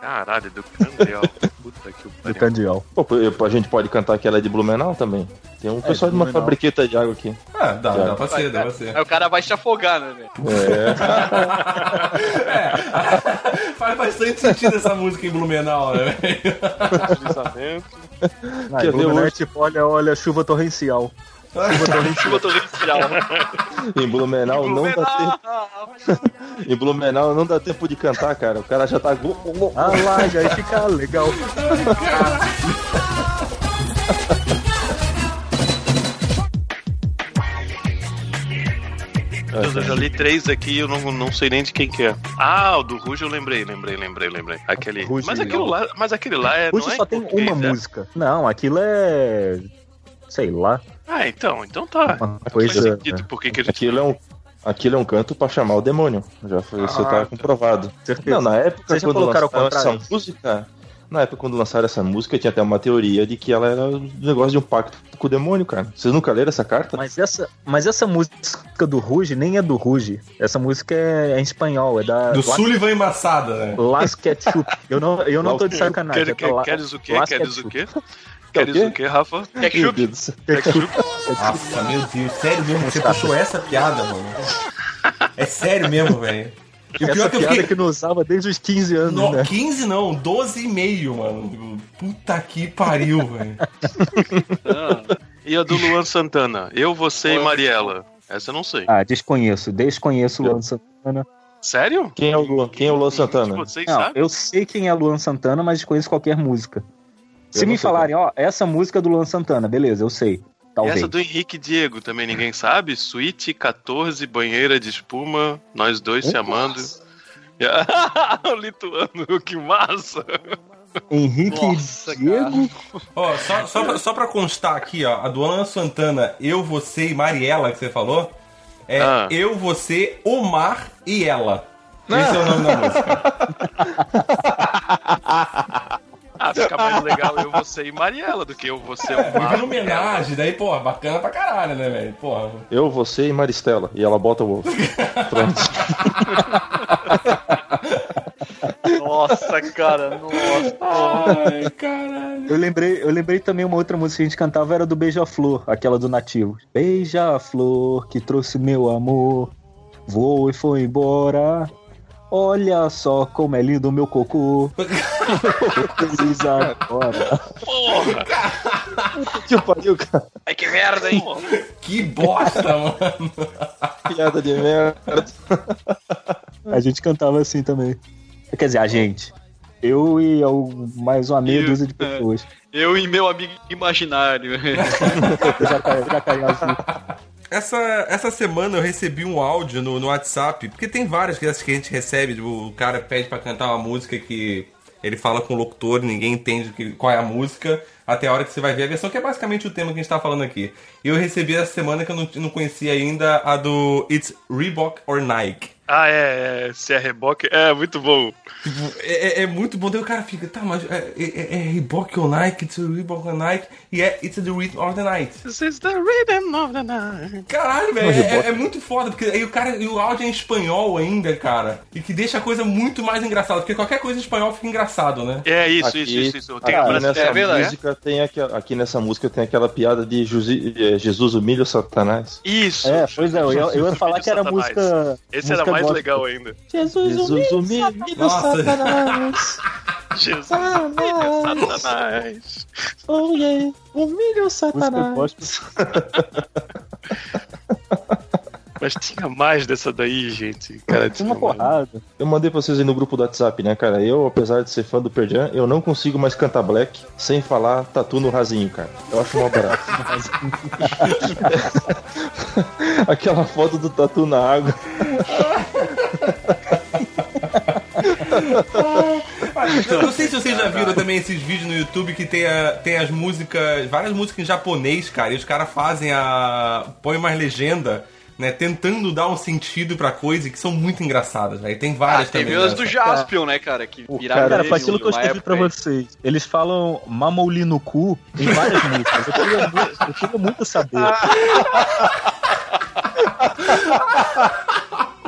D: Caralho, do Candeal. Puta que
F: Do
D: pariu.
F: Candeal.
G: Pô, eu- a gente pode cantar que ela é de Blumenau também. Tem um pessoal de uma
F: Blumenau.
G: fabriqueta de água aqui.
C: Ah, dá, dá pra ser, dá pra ser.
E: Aí o cara vai se afogar, né, velho?
G: É.
C: Faz bastante sentido essa música em Blumenau, né? velho?
D: Deslizamento.
G: Ver
F: Blumenau é
G: hoje?
F: tipo, olha, olha, chuva torrencial. Chuva torrencial.
E: Chuva torrencial.
G: Em Blumenau não dá tempo. Em Blumenau não dá tempo de cantar, cara. O cara já tá.
F: Alaga e fica legal.
D: Meu Deus, eu já li três aqui e eu não, não sei nem de quem que é. Ah, o do Ruge eu lembrei, lembrei, lembrei, lembrei. Aquele.
F: Ruge-
D: mas aquilo lá, mas aquele lá é. Não é
F: só
D: em
F: tem uma
D: é?
F: música. Não, aquilo é. Sei lá.
D: Ah, então, então tá.
F: Uma coisa.
D: por que que a gente.
G: Aquilo é um. Aquilo é um canto pra chamar o demônio. Já foi, isso
D: Ah,
G: tá
D: tá.
G: comprovado.
F: Certeza.
G: Não, na época
F: Vocês
G: quando lançaram essa música. Na época quando lançaram essa música, tinha até uma teoria de que ela era um negócio de um pacto com o demônio, cara. Vocês nunca leram essa carta?
F: Mas essa, mas essa música do Ruge nem é do Ruge. Essa música é em espanhol, é da
C: Do
F: Las-
C: Sullivan Embaçada, né?
F: Las Ketchup. Eu não, eu não tô de sacanagem.
D: Quer,
F: é
D: quer, queres o quê?
F: Las
D: Queres o quê? Queres
G: quê?
D: o quê, Rafa?
G: Meu
E: Ketchup.
G: Céu.
C: Nossa, meu Deus, sério mesmo, você puxou essa piada, mano. É sério mesmo, velho. E o pior
F: Essa
C: é que eu
F: piada
C: fiquei.
F: que não usava desde os 15 anos,
C: No,
F: né?
C: 15 não, 12 e meio, mano. Puta que pariu, velho.
E: Ah,
D: E a do Luan Santana? Eu, você e Mariela. Essa eu não sei.
F: Ah, desconheço. Desconheço o Luan Santana.
D: Sério?
G: Quem é o Luan, quem é o Luan Santana?
D: Vocês
F: Não,
D: sabem?
F: eu sei quem é Luan Santana, mas desconheço qualquer música. Se
G: Eu
F: me falarem, ó, essa música é do Luan Santana, beleza, eu sei.
D: E
F: Talvez.
D: essa do Henrique Diego também ninguém sabe? Suíte 14, banheira de espuma, nós dois se amando. o lituano, que massa!
F: Henrique
E: Nossa,
F: Diego.
C: Ó, só, só, pra, só pra constar aqui, ó, a do Alan Santana, Eu, Você e Mariela, que você falou, é
D: Ah.
C: Eu, Você, Omar e Ela. Esse é o nome da música.
D: Ah, fica mais legal eu, você e Mariela do que eu, você, o
C: É,
D: Marco.
C: Vive homenagem, daí, porra, bacana pra caralho, né, velho? Porra.
G: Eu, você e Maristela. E ela bota o ovo. Pronto.
E: Nossa, cara, nossa.
C: Ai, caralho.
F: Eu lembrei, eu lembrei também uma outra música que a gente cantava, era do Beija-Flor, aquela do Nativo. Beija-flor que trouxe meu amor, voou e foi embora. Olha só como é lindo o meu cocô. Feliz agora.
D: Porra!
G: Que pariu, cara.
D: Ai, que merda, hein?
C: Que bosta, mano.
G: Piada de merda.
F: A gente cantava assim também. Quer dizer, a gente. Eu e mais uma meia
E: Eu,
F: dúzia de pessoas.
E: Eu e meu amigo imaginário.
F: Já caí, já caí azul.
C: Essa, essa semana eu recebi um áudio no, no WhatsApp, porque tem várias que a gente recebe, o cara pede pra cantar uma música que ele fala com o locutor, ninguém entende que, qual é a música, até a hora que você vai ver a versão, que é basicamente o tema que a gente tá falando aqui. E eu recebi essa semana que eu não, não conhecia ainda a do It's Reebok or Nike.
D: Ah, é, é, se é reboque, é muito bom.
C: Tipo, é, é- é muito bom. Daí o cara fica, tá, mas é, é, é Reebok or Nike, It's Reebok or Nike, e é It's the Rhythm of the Night.
D: This is the rhythm of the night.
C: Caralho, velho, é, é- é muito foda, porque aí o cara, e o áudio é em espanhol ainda, cara, e que deixa a coisa muito mais engraçada, porque qualquer coisa em espanhol fica engraçado, né?
D: É isso,
G: Aqui-
D: isso, isso, isso.
G: Aqui
D: Tem a brasileira.
G: nessa
E: É verdade,
G: música tem aquela, aqui nessa música tem aquela piada de eh, Jesus humilha o Satanás.
D: Isso.
F: É, pois é, eu ia, eu ia falar que era
D: Satanás.
F: música.
D: Esse
F: música
D: era mais
F: gospel.
D: legal ainda.
F: Jesus,
G: Jesus humilha o
C: Nossa.
G: Satanás.
D: Jesus, filho, Satanás.
G: Oh yeah, humilha o Satanás.
D: Mas tinha mais dessa daí, gente. Cara,
F: Tinha uma porrada.
G: Eu mandei pra vocês aí no grupo do WhatsApp, né, cara? Eu, apesar de ser fã do Perdian, eu não consigo mais cantar Black sem falar tatu no rasinho, cara. Eu acho mal barato. Aquela foto do tatu na água.
C: Eu não sei se vocês já viram também esses vídeos no YouTube que tem, a- tem as músicas, várias músicas em japonês, cara, e os caras fazem a. põe mais legenda. Né, tentando dar um sentido pra coisa que são muito engraçadas, velho. Tem
E: Ah,
C: várias
E: teve
C: também.
E: as do. Jaspion, né, cara? Que
G: O
E: viraram
F: Cara, foi aquilo que eu escrevi pra vocês. Eles falam mamouli no cu em várias músicas. Eu queria, muito, eu queria muito saber.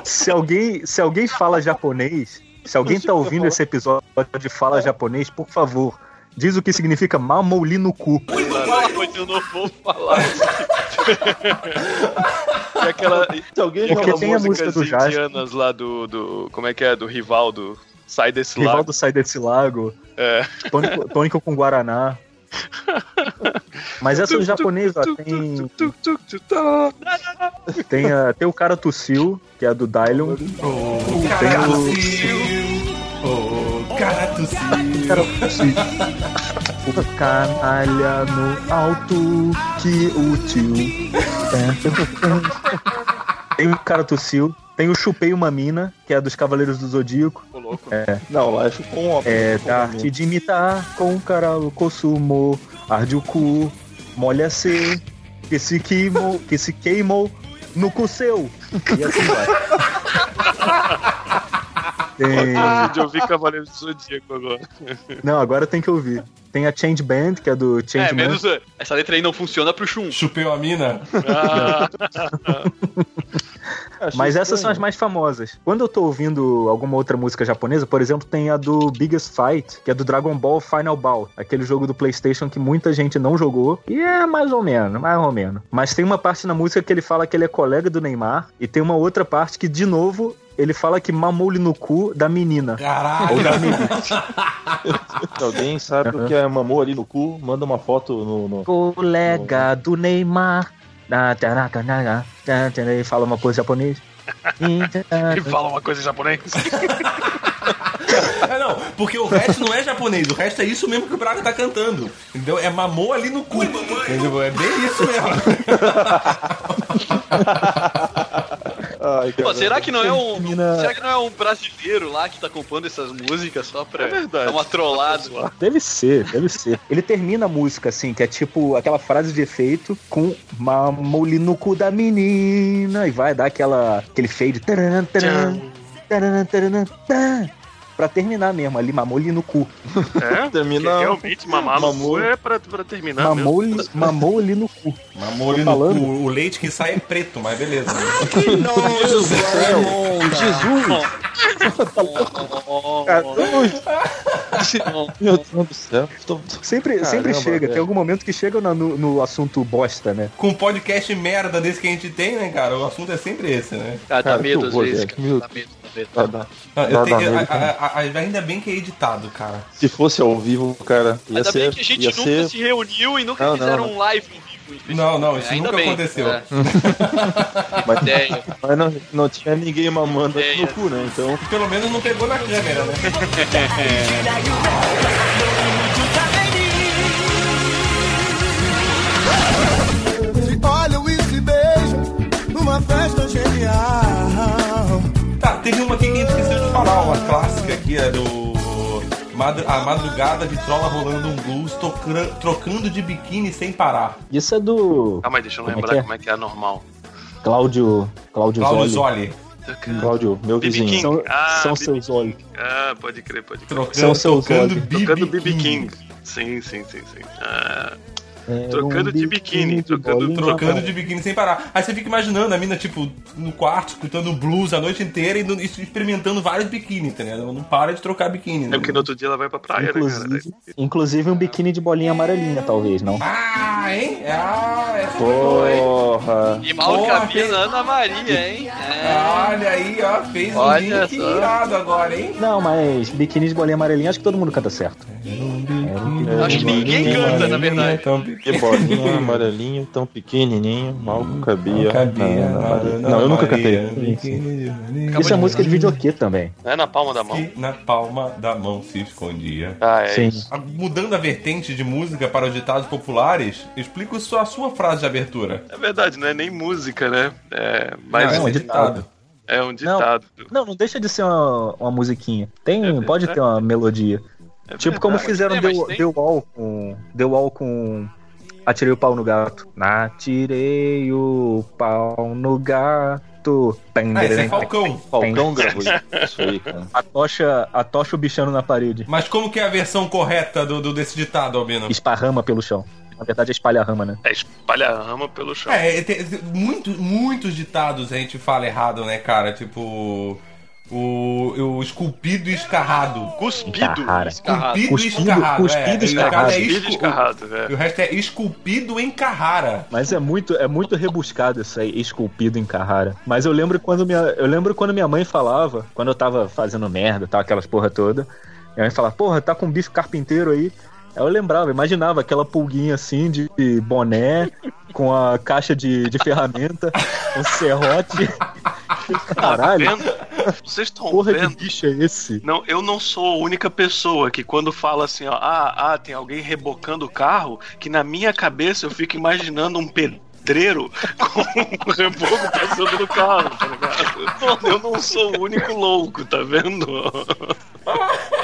F: se, alguém, se alguém fala japonês, se alguém tá ouvindo esse episódio de fala japonês, por favor, diz o que significa mamouli no cu.
E: Eu não vou falar.
D: E aquela.
G: Se alguém
F: Porque
G: joga
F: tem a música do
D: indianas lá do, do. Como é que é? Do Rivaldo. Sai desse lado.
F: Rivaldo sai desse lago,
D: É.
F: tônico, tônico com Guaraná. Mas essa do japonês, ó, tem, tem, a- tem o cara tossiu, que é a do Dylon. Tem o.
C: Ô, cara tossiu.
F: cara tossiu. O canalha no alto que útil. Tem o cara tossiu. Tem o Chupei uma Mina, que é a dos Cavaleiros do Zodíaco.
D: Ô, louco.
G: Não, lá é chupou um óbvio.
F: É, da arte de imitar com o caralho consumo, arde o cu, molha se, que se queimou, que se queimou no cu seu. E assim vai. Tem-
D: De ouvir Cavaleiro do Zodíaco agora.
F: Não, agora tem que ouvir. Tem a Change Band, que é do
E: É,
F: Change Man.
E: menos. Essa letra aí não funciona pro Shun.
C: Chupeu a mina?
D: Ah,
F: Mas essas
G: estranho.
F: são as mais famosas. Quando eu tô ouvindo alguma outra música japonesa, por exemplo, tem a do Biggest Fight, que é do Dragon Ball Final Ball, aquele jogo do PlayStation que muita gente não jogou. E é mais ou menos, mais ou menos. Mas tem uma parte na música que ele fala que ele é colega do Neymar, e tem uma outra parte que, de novo, ele fala que mamou-lhe no cu da menina.
C: Caralho.
F: Ou da menina.
G: Se alguém sabe o que é mamou ali no cu, manda uma foto no. no-
F: colega do Neymar. Ele fala uma coisa em japonês.
D: e fala uma coisa em japonês.
C: É, não, porque o resto não é japonês, o resto é isso mesmo que o Braga tá cantando. Entendeu? É mamou ali no cu. É bem isso mesmo.
G: Ai,
E: Pô, será que não é um.
F: Termina-
E: Será que não é um brasileiro lá que tá compondo essas músicas só pra
D: É verdade.
E: dar uma trollada?
F: Deve ser, deve ser. Ele termina a música assim, que é tipo aquela frase de efeito com mamole no cu da menina e vai dar aquela, aquele fade. Pra terminar mesmo, ali, mamole no cu.
D: É?
G: Termina-
D: realmente mamar no
G: Mamou.
D: cu é pra, pra terminar mesmo.
F: Mamole, mamou ali no cu.
C: Mamou ali
F: Tô
C: no
F: falando.
C: cu. O leite que sai é preto, mas beleza.
G: Meu Deus do céu. Tô...
F: Sempre, sempre chega,
G: velho.
F: tem algum momento que chega no, no- assunto bosta, né?
C: Com um podcast merda desse que a gente tem, né, cara? O assunto é sempre esse, né?
E: Ah, dá
G: Cara,
E: medo às vezes,
G: velho.
E: cara.
G: Meu-
E: Dá medo, dá medo.
G: Tá, dá.
C: Eu
G: Dá-
C: tenho-
G: dá
C: a-
G: medo,
C: a- a- ainda bem que é editado, cara.
G: Se fosse ao vivo, cara, ia
E: Ainda
G: ser.
E: bem que a gente
G: ia
E: nunca
G: ser...
E: se reuniu e nunca
G: Não,
E: fizeram
G: não.
E: um live.
C: Não, não, isso
E: Ainda
C: nunca
E: bem,
C: aconteceu.
E: é.
G: Mas,
E: Ideia.
G: mas não, não tinha ninguém mamando aqui
E: Ideia.
G: no cu, né? Então.
C: Pelo menos não pegou na câmera, né?
B: Se olham e se beijam numa festa genial.
C: Tá, teve uma aqui que a gente esqueceu de falar, uma clássica aqui, é do. Madru- A madrugada de trola rolando um blues, trocando de biquíni sem parar.
F: Isso é do
D: Calma aí, deixa eu
F: Como é
D: lembrar
F: que é?
D: como é que é normal.
F: Cláudio. Cláudio,
C: Claudio
F: Zoli.
C: Zoli.
G: Cláudio, meu
D: BB
G: vizinho.
D: King.
F: São,
D: Ah,
F: são seus olhos.
D: Ah, pode crer, pode crer.
C: Trocando,
F: São seus
C: tocando
F: olhos.
C: BB
D: Trocando BB
C: King.
D: King. Sim, sim, sim, sim. Ah,
F: É
D: Trocando
F: um
D: de biquíni, trocando-
C: Trocando de biquíni sem parar. Aí você fica imaginando a mina, tipo, no quarto, escutando blues a noite inteira e no- experimentando vários biquíni, tá ligado? Ela não para de trocar biquíni.
D: é
C: né?
D: porque no outro dia ela vai pra praia, né, cara?
F: Inclusive, inclusive um biquíni de bolinha amarelinha, talvez, não?
C: Ah, hein? Ah, essa?
G: Porra.
E: E mal
C: Porra, fez-
E: na Ana Maria, hein? É.
C: Olha aí, ó, fez um
E: Olha
C: link
E: só.
C: irado agora, hein?
F: Não, mas biquíni de bolinha amarelinha, acho que todo mundo canta certo.
E: Acho que ninguém canta, na verdade.
C: Então,
G: Que bolinha, amarelinho, tão pequenininho, mal cabia.
C: cabia,
G: na- na-
C: Maria,
G: Não, eu nunca cantei.
F: Isso é música de videokê também.
D: É na palma da mão.
C: Que na palma da mão se escondia.
D: Ah, é
F: Sim.
D: isso.
C: Mudando a vertente de música para os ditados populares, explica só a sua frase de abertura.
D: É verdade, não é nem música, né? É, mas
C: Não,
F: é um ditado.
D: é um ditado.
F: Não, não deixa de ser uma, uma musiquinha. Tem,
D: É
F: pode ter uma melodia.
D: É
F: tipo como fizeram
E: É,
F: The,
E: tem.
F: The Wall com. The Wall com. Atirei o pau no gato. Atirei o pau no gato.
C: Ah, esse é Falcão.
G: Falcão gravou isso aí, cara.
F: A tocha, a tocha o bichano na parede.
C: Mas como que é a versão correta do, do- desse ditado, Albino?
F: Esparrama pelo chão. Na verdade é espalha rama, né?
D: É espalha a rama pelo chão.
C: É, tem- tem muito- muitos ditados a gente fala errado, né, cara? Tipo. O, o esculpido e escarrado.
D: Cuspido.
C: Esculpido e
F: Cuspido-
C: escarrado.
F: cuspido
C: é.
F: e
C: E
F: escarrado.
C: é
D: Cuspido
C: escu-
D: e escarrado,
C: E
D: é.
C: o resto é esculpido em Carrara.
F: Mas é muito, é muito rebuscado isso aí, esculpido em Carrara. Mas eu lembro quando minha, eu lembro quando minha mãe falava, quando eu tava fazendo merda, tal, aquelas porra toda. Minha mãe falava, porra, tá com um bicho carpinteiro aí. Aí eu lembrava, imaginava aquela pulguinha assim de boné, com a caixa de, de ferramenta, um serrote. Caralho,
D: Tá vendo? Vocês estão
F: porra
D: vendo?
F: bicho é esse?
D: Não, eu não sou a única pessoa que quando fala assim, ó, ah, ah, tem alguém rebocando o carro, que na minha cabeça eu fico imaginando um pedreiro com um reboco passando no carro, tá ligado? Eu não sou o único louco, tá vendo?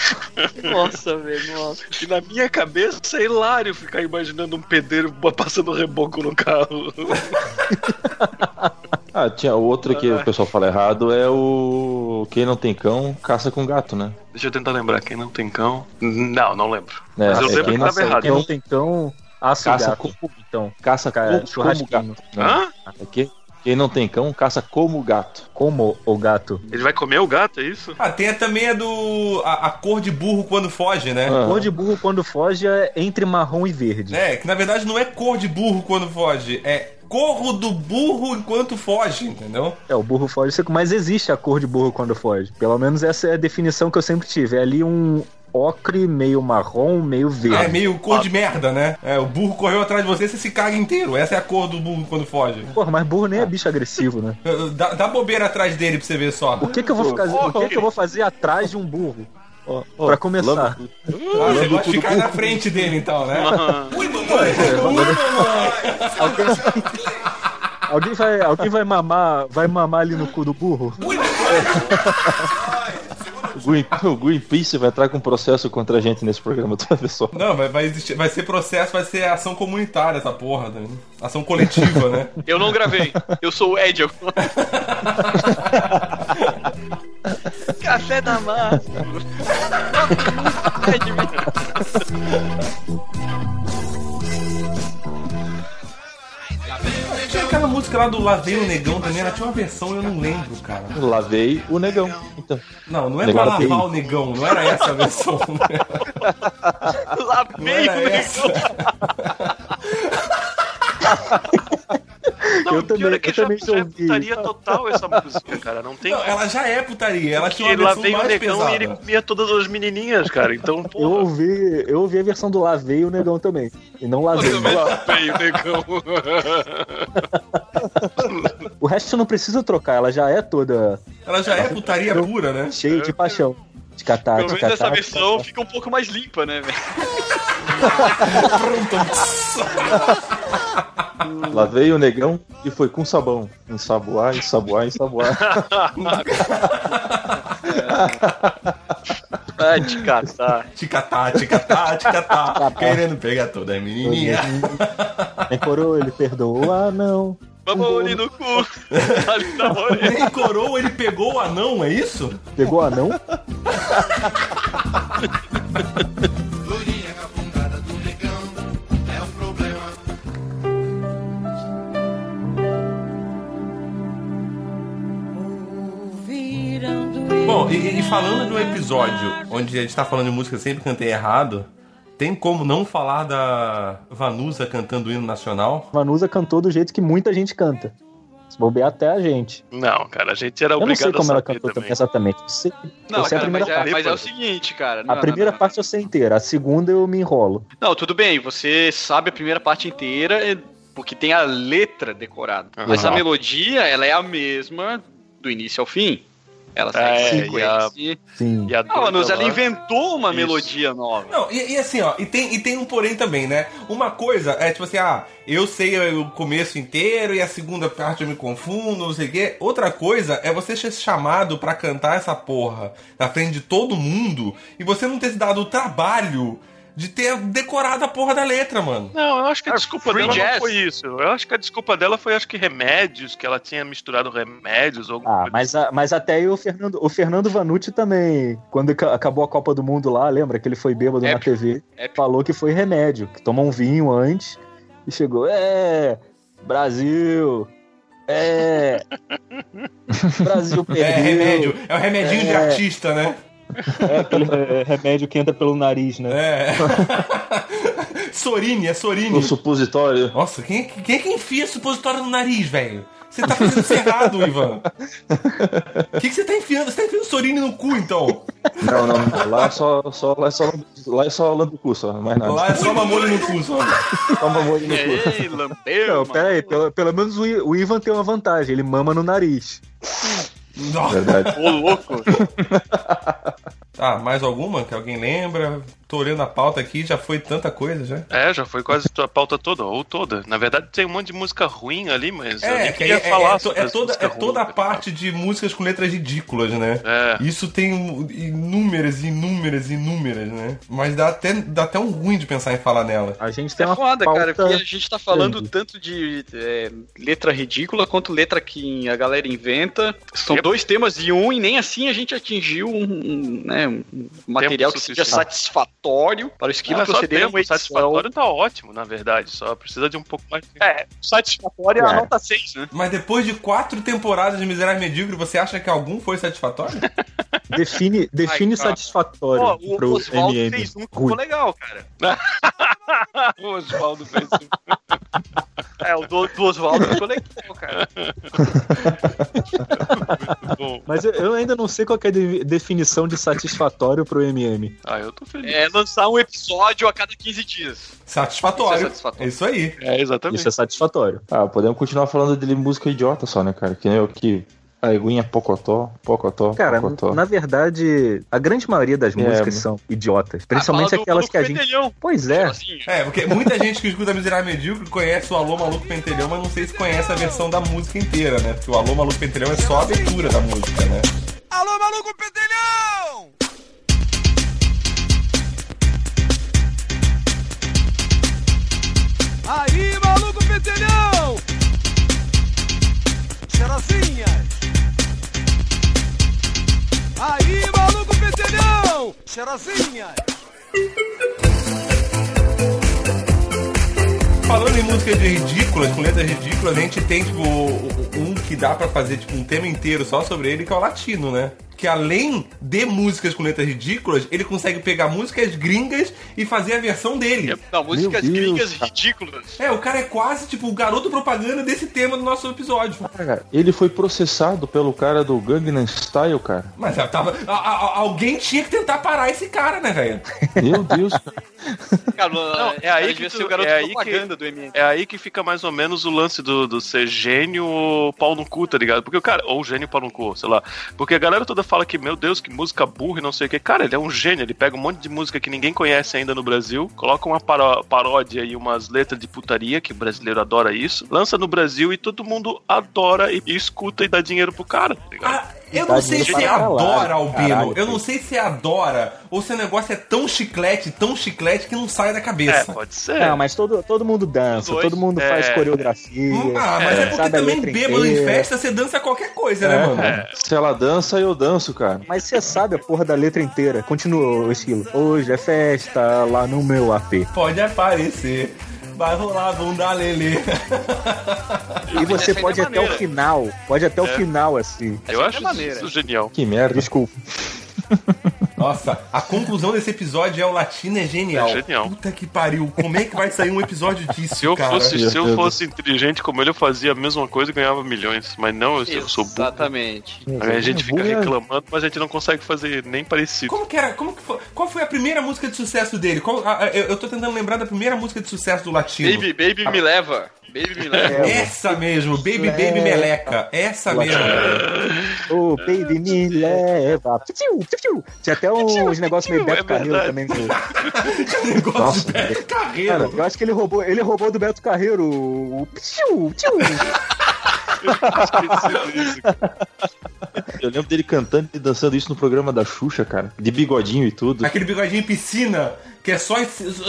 E: Nossa, velho, nossa.
D: E na minha cabeça é hilário ficar imaginando um pedreiro passando reboco no carro.
G: Ah, tinha outro que o pessoal fala errado, é o. Quem não tem cão, caça com gato, né?
D: Deixa eu tentar lembrar, quem não tem cão. Não, não lembro.
G: É,
D: Mas eu
G: é,
D: lembro
G: quem
D: que
G: não
D: tava errado.
F: Quem não tem cão,
G: Caça
F: gato.
G: como-
F: Então,
G: Caça como
F: churrasquinho.
D: Hã?
G: É que- Quem não tem cão, caça como gato.
F: Como o gato?
D: Ele vai comer o gato, é isso?
C: Ah, tem também a do. A, a cor de burro quando foge, né?
G: Ah.
F: Cor de burro quando foge é entre marrom e verde.
C: É, que na verdade não é cor de burro quando foge, é corro do burro enquanto foge, entendeu?
F: É, o burro foge seco, mas existe a cor de burro quando foge. Pelo menos essa é a definição que eu sempre tive. É ali um, ocre, meio marrom, meio verde.
C: É meio cor de merda, né? É, o burro correu atrás de você, você se caga inteiro. Essa é a cor do burro quando foge.
F: Porra, mas burro nem é bicho agressivo, né?
C: Dá, dá bobeira atrás dele pra você ver só.
F: O que que eu vou fazer, o que que eu vou fazer atrás de um burro? Pra começar.
C: Ah, você gosta de ficar na frente dele então, né? Ui, mamãe!
F: Alguém, alguém vai, alguém vai mamar, vai mamar ali no cu do burro?
G: O Green- O Greenpeace vai entrar com processo contra a gente nesse programa, ver só.
C: Não, vai, vai, existir- vai ser processo, vai ser ação comunitária essa porra, né? Ação coletiva, né?
E: Eu não gravei. Eu sou o Ed. Café da massa.
C: Tinha aquela música lá do Lavei o Negão também, ela tinha uma versão, eu não lembro, cara.
G: Lavei o negão. Então.
C: Não, não é pra lavar o negão, não era essa a versão. né?
E: Lavei o
C: essa.
I: Não,
F: Eu também-
I: é que
F: eu
I: já,
F: também
I: já é putaria total essa música, cara. Não tem.
C: Não, ela já é putaria, ela tinha uma
I: lá veio o negão
C: pesada.
I: e ele comia todas as menininhas, cara. Então,
F: Eu
I: porra.
F: ouvi, eu ouvi a versão do lavei e o negão também. E não lavei.
I: Lá veio o negão.
F: O resto não precisa trocar, ela já é toda
C: Ela já é putaria pura, né?
F: cheia de paixão. De catar,
E: Pelo
F: de
E: menos essa
F: catar.
E: versão fica um pouco mais limpa, né, velho?
G: Lavei o negão e foi com sabão. Ensaboar, ensaboar, ensaboar.
E: Ah, de catar.
C: Ticatá, ticatá, ticatá. Querendo pegar toda a menininha.
F: Nem coroa, ele perdoa, não.
E: Vamos ali no cu.
C: Nem coroa, ele pegou o anão, é isso?
F: Pegou anão?
C: episódio onde a gente tá falando de música sempre cantei errado, tem como não falar da Vanusa cantando o hino nacional?
F: Vanusa cantou do jeito que muita gente canta. Se bobear até a gente.
I: Não, cara, a gente era
F: Eu não
I: obrigado
F: sei como
I: a
F: ela cantou
I: também.
F: exatamente. Eu sei,
E: Não,
F: eu sei a
E: cara,
F: primeira
E: mas, é,
F: parte.
E: mas é o seguinte, cara.
F: A
E: não,
F: primeira
E: não, não.
F: parte eu sei inteira, a segunda eu me enrolo.
E: Não, tudo bem, você sabe a primeira parte inteira é porque tem a letra decorada. Mas a melodia, ela é a mesma do início ao fim. Ela segue
I: É, e a-.
F: Sim.
I: E a
E: Não, ela inventou uma
I: Isso.
E: melodia nova.
C: Não, e, e assim, ó, e tem, e tem um porém também, né? Uma coisa é tipo assim, ah, eu sei o começo inteiro e a segunda parte eu me confundo, não sei o quê. Outra coisa é você ser chamado pra cantar essa porra na frente de todo mundo e você não ter se dado o trabalho de ter decorado a porra da letra, mano.
I: Não, eu acho que a
E: Ah,
I: desculpa
E: free
I: dela
E: jazz.
I: não foi isso. Eu acho que a desculpa dela foi, acho que remédios, que ela tinha misturado remédios ou alguma
F: Ah,
I: coisa
F: mas, a- mas até aí o Fernando, o Fernando Vanucci também, quando ca- acabou a Copa do Mundo lá, lembra que ele foi bêbado na
E: Épico.
F: TV,
E: Épico.
F: falou que foi remédio, que tomou um vinho antes e chegou, é, Brasil, é, Brasil perdeu.
C: É remédio, é o remedinho de
F: É.
C: artista, né?
F: É aquele é, remédio que entra pelo nariz, né?
C: É. Sorine, é Sorine.
G: O supositório.
C: Nossa, quem, é que- quem é que enfia supositório no nariz, velho? Você tá fazendo isso errado, Ivan. O que, que você tá enfiando? Você tá enfiando Sorine no cu, então?
G: Não, não, não. Lá é só, só, lá é só, lá é só lambucu, só, mais nada.
C: Lá é só mamolho no cu, só.
G: Só mamolho no cu.
E: Ei, lambeu,
F: Não, pera aí, pelo, pelo menos o Ivan tem uma vantagem, ele mama no nariz.
G: Verdade.
E: Ô, louco.
C: Ah, mais alguma que alguém lembra? Tô olhando a pauta aqui, já foi tanta coisa já.
I: É, já foi quase a pauta toda, ou toda. Na verdade, tem um monte de música ruim ali, mas eu
C: É,
I: nem
C: que aí
I: queria
C: é,
I: falar
C: é, to-
I: sobre
C: é
I: as
C: toda, é toda a parte de músicas com letras ridículas, né?
I: É.
C: Isso tem inúmeras, inúmeras, inúmeras, né? Mas dá até, dá até um ruim de pensar em falar nela.
F: A gente tem
E: É
F: uma
E: foda,
F: pauta...
E: cara, porque a gente tá falando
F: grande.
E: tanto de é, letra ridícula quanto letra que a galera inventa. São dois temas de um e nem assim a gente atingiu um, um, né, um material que seja satisfatório para o esquilo
I: Ah,
E: proceder a
I: tempo, satisfatório tá ótimo, na verdade. Só precisa de um pouco mais. de-
E: É, satisfatório é a
F: É.
E: nota 6, né?
C: Mas depois de quatro temporadas de Miserável Medíocre, você acha que algum foi satisfatório?
F: Define, define
E: Ai,
F: satisfatório
E: Pô, o
F: pro
E: Oswaldo
F: MM.
E: fez um que ficou legal, cara.
I: o Oswaldo fez.
E: É, o do, do Oswaldo ficou legal, cara.
D: Bom,
F: Mas eu, eu ainda não sei qual que é a de- definição de satisfatório pro MM.
D: ah, eu tô feliz.
E: É lançar um episódio a cada 15 dias.
C: Satisfatório.
E: Isso é satisfatório.
C: É isso aí.
D: É, exatamente.
F: Isso é satisfatório.
G: Ah, podemos continuar falando de música idiota só, né, cara? Que nem eu que. A Eguinha Pocotó, Pocotó,
F: Cara,
G: Pocotó.
F: na verdade, a grande maioria das
G: É,
F: músicas
G: né?
F: são idiotas. Principalmente
E: Ah, do
F: aquelas que a gente.
E: Pentelhão.
F: Pois é.
C: É, porque muita gente que escuta Miserável Medíocre conhece o Alô Maluco Pentelhão, mas não sei se conhece a versão da música inteira, né? Porque o Alô Maluco Pentelhão é só a abertura da música, né?
B: Alô, maluco pedelhão! Aí, maluco pedelhão! Cheirosinhas! Aí, maluco pedelhão! Cheirosinhas!
C: Falando em músicas de ridículas, com letras ridículas, a gente tem, tipo, um que dá pra fazer, tipo, um tema inteiro só sobre ele, que é o latino, né? Que além de músicas com letras ridículas, ele consegue pegar músicas gringas e fazer a versão dele.
E: Não, músicas
G: Deus,
E: gringas
G: cara.
E: ridículas.
C: É, o cara é quase, tipo, o garoto propaganda desse tema do nosso episódio.
G: Cara, ele foi processado pelo cara do Gangnam Style, cara.
C: Mas tava, a- a- alguém tinha que tentar parar esse cara, né, velho?
G: Meu Deus, cara.
E: Cara,
D: Não, é aí que
E: devia
D: tu-
E: ser o garoto
D: é aí
E: propaganda do MM.
D: É aí que fica mais ou menos o lance do, do ser gênio ou pau no cu, tá ligado? Porque o cara, ou gênio pau no cu, sei lá. Porque a galera toda fala que, meu Deus, que música burra e não sei o que. Cara, ele é um gênio, ele pega um monte de música que ninguém conhece ainda no Brasil, coloca uma paró- paródia e umas letras de putaria, que o brasileiro adora isso, lança no Brasil e todo mundo adora e, e escuta e dá dinheiro pro cara, tá ligado?
C: Ah, eu não sei se é adora, Albino.
F: caralho,
C: eu não sei se é adora ou se o negócio é tão chiclete, tão chiclete que não sai da
D: É,
C: cabeça.
D: pode ser.
F: Não, mas todo, todo mundo dança, todo mundo faz
D: É.
F: coreografia.
C: Ah, mas é, porque
F: sabe a
C: também bêbado em festa você dança qualquer coisa, né,
G: É,
C: mano?
G: cara. Se ela dança, eu danço, cara.
F: Mas você sabe a porra da letra inteira. Continua o estilo. Hoje é festa lá no meu AP.
C: Pode aparecer. Vai rolar bunda lelê.
F: E você pode
E: é
F: até o
E: maneira.
F: final. Pode até o final, assim.
D: Eu acho
E: é
D: isso genial.
G: Que merda.
F: Desculpa.
C: Nossa, a conclusão desse episódio é o latino é genial.
D: É genial.
C: Puta que pariu. Como é que vai sair um episódio disso,
D: Se eu
C: cara?
D: fosse, se eu fosse inteligente como ele, eu fazia a mesma coisa e ganhava milhões. Mas não, eu, eu sou burro.
E: Exatamente.
D: Aí a gente fica
G: Burro é-
D: reclamando, mas a gente não consegue fazer nem parecido.
C: Como que era? Como que foi? Qual foi a primeira música de sucesso dele? Qual- a- a- eu, eu tô tentando lembrar da primeira música de sucesso do latino.
E: Baby, baby me leva. Baby me leva.
C: Essa mesmo, Baby Baby Meleca. Essa mesmo.
F: Ô, baby, me leva. Tinha até uns negócios meio Beto
D: é
F: Carreiro também. do-
C: Negócio de pé-
F: Cara,
C: carreira.
F: eu acho que ele roubou, ele roubou do Beto Carreiro o. Piu, piu.
G: Eu lembro dele cantando e dançando isso no programa da Xuxa, cara. De bigodinho e tudo.
C: Aquele bigodinho em piscina, que é só,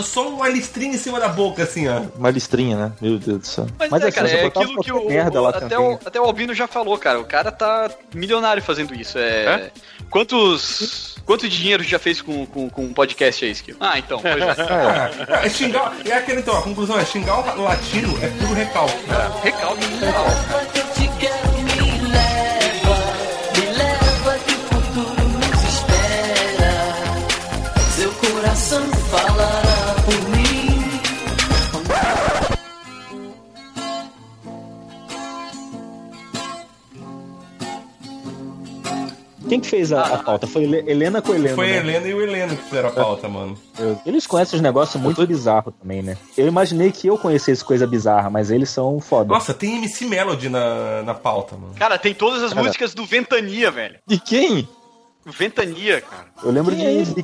C: só uma listrinha em cima da boca, assim, ó.
G: Uma listrinha, né? Meu Deus do céu.
E: Mas,
F: Mas
E: é,
F: assim,
E: cara, é aquilo que o,
F: merda lá
E: até,
F: também.
E: o, até o Albino já falou, cara. O cara tá milionário fazendo isso. É, Quantos. Quanto dinheiro já fez com, com, com um podcast aí, Skill? Ah, então, pois é.
C: É, é xingar. É aquele então, a conclusão é xingar o latino é puro recalque.
E: Recalque.
J: Seu
F: Quem que fez a, a pauta? Foi Hele- Helena com Helena.
C: Foi a
F: né?
C: Helena e o Heleno que fizeram a pauta, mano.
F: Eles conhecem os negócios muito bizarros também, né? Eu imaginei que eu conhecesse coisa bizarra, mas eles são foda.
C: Nossa, tem MC Melody na, na pauta, mano.
E: Cara, tem todas as
F: Cara.
E: músicas do Ventania, velho.
G: De quem?
E: Ventania, cara.
F: Eu lembro
G: Quem é
F: de
G: esse,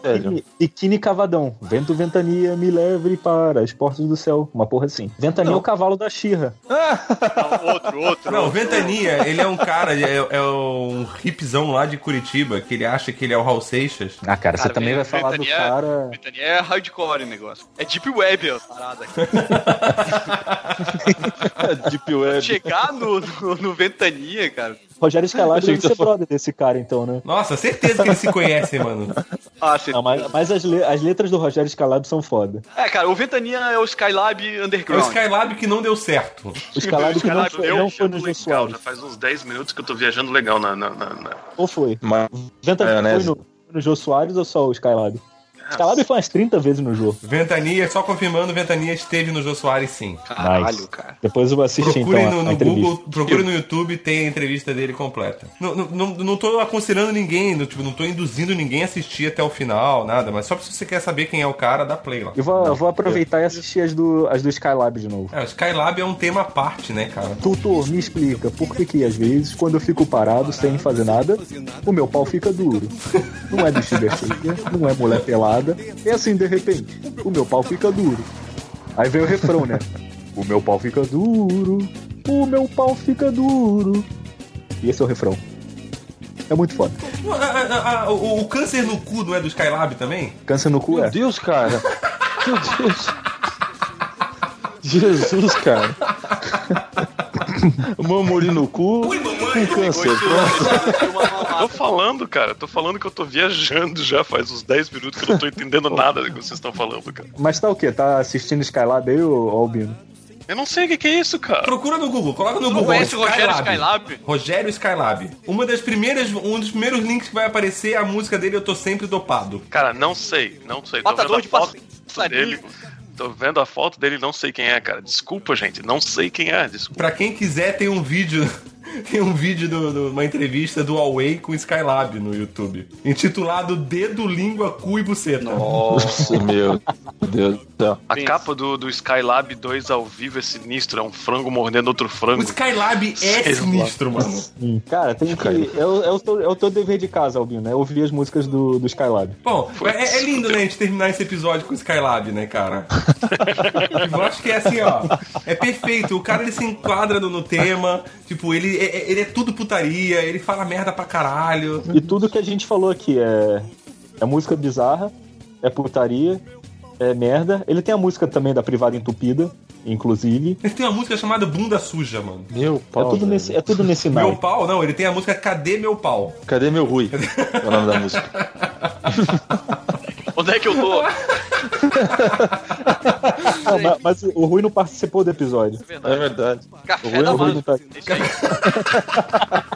F: biquíni, Cavadão. Vento, ventania, me leve para as portas do céu. Uma porra assim. Ventania é o cavalo da Xirra.
E: Não, outro, outro.
C: Não, o
E: outro.
C: Ventania, ele é um cara, é, é um hipzão lá de Curitiba, que ele acha que ele é o Raul Seixas.
F: Ah, cara, você
E: Cara,
F: também vai falar do
E: Ventania-
F: cara.
E: Ventania é hardcore o negócio. É Deep Web a parada.
G: Deep Web.
E: Chegar no, no, no Ventania, cara.
F: Rogério
G: Achei
F: deve
G: que
F: ser
G: você
F: brother desse cara, então, né?
C: Nossa, certeza que eles se conhecem, mano.
E: Ah, você...
F: Não, mas mas as, le- as letras do Rogério Scalabro são foda.
E: É, cara, o Ventania é o Skylab
C: É o
E: Underground.
C: Skylab que não deu certo.
F: O Scalabro que não foi,
D: eu
F: não foi no
D: legal. Já faz uns 10 minutos que eu tô viajando legal na. na, na- na-
F: Ou foi?
G: Mas
F: Ventania foi
G: Maionese.
F: no, no Jô Soares ou só o Skylab? Skylab foi umas 30 vezes no jogo.
C: Ventania, só confirmando, Ventania esteve no Jô Soares sim.
F: nice. Depois eu vou assistir
C: Procure
F: então
C: no,
F: a, a
C: no
F: entrevista.
C: Google, procure no YouTube, tem a entrevista dele completa. Não, não, não, não tô aconselhando ninguém, não, tipo, não tô induzindo ninguém a assistir até o final, nada, mas só se você quer saber quem é o cara, dá play lá.
F: Eu vou, eu vou aproveitar e assistir as do, as do Skylab de novo.
C: É, o Skylab é um tema à parte, né, cara?
F: Tutor, me explica por que que às vezes, quando eu fico parado sem fazer nada, o meu pau fica duro. Não é bexiga cheia, não é mulher pelada, é assim de repente, o meu pau fica duro. Aí vem o refrão, né? O meu pau fica duro, o meu pau fica duro. E esse é o refrão. É muito foda.
C: A- o, o câncer no cu não é do Skylab também?
F: Câncer no cu
G: Meu
F: é.
G: Deus, cara. Meu Deus. Jesus, cara. Mamori no cu com câncer.
D: Tô falando, cara. Tô falando que eu tô viajando já faz uns 10 minutos que eu não tô entendendo nada do que vocês estão falando, cara.
F: Mas tá o quê? Tá assistindo Skylab aí, ô Albino?
D: Eu não sei o que, que é isso, cara.
C: Procura no Google, coloca no Google.
E: conhece o Rogério Skylab?
C: Rogério Skylab. Uma das primeiras, um dos primeiros links que vai aparecer é a música dele Eu Tô Sempre Dopado.
D: Cara, não sei, não sei. Tô
E: Matador
D: vendo
E: de
D: a foto
E: passarinho.
D: dele. Tô vendo a foto dele, não sei quem é, cara. Desculpa, gente, não sei quem é. Desculpa.
C: Pra quem quiser, tem um vídeo. Tem um vídeo de uma entrevista do Huawei com o Skylab no YouTube. Intitulado Dedo, Língua, Cu e Buceta.
G: Nossa, meu Deus do céu.
D: A capa do, do Skylab 2 ao vivo é sinistro, é um frango mordendo outro
C: O
D: frango.
C: Skylab é
D: Sei lá.
C: sinistro, mano.
F: Hum, Cara, tem que. É o, é, o teu, é o teu dever de casa, Albino, né? Ouvir as músicas do, do Skylab.
C: Bom, é, é lindo, né, a gente terminar esse episódio com o Skylab, né, cara? Eu acho que é assim, ó. É perfeito. O cara ele se enquadra no, no tema. Tipo, ele é, ele é tudo putaria, ele fala merda pra caralho.
F: E tudo que a gente falou aqui é, é música bizarra, é putaria, é merda. Ele tem a música também da privada entupida, inclusive.
C: Ele tem uma música chamada Bunda Suja, mano.
G: Meu
F: É
G: pau.
F: tudo
G: velho.
F: nesse, é tudo nesse
C: Meu pau? Não, ele tem a música Cadê Meu Pau?
G: Cadê meu Rui? É o nome da música.
E: Onde é que eu tô?
F: Ah, ma- mas, o Rui não participou do episódio.
G: É verdade.
F: O
E: Café
F: Rui,
E: da
F: o Rui não tá...
E: Aí.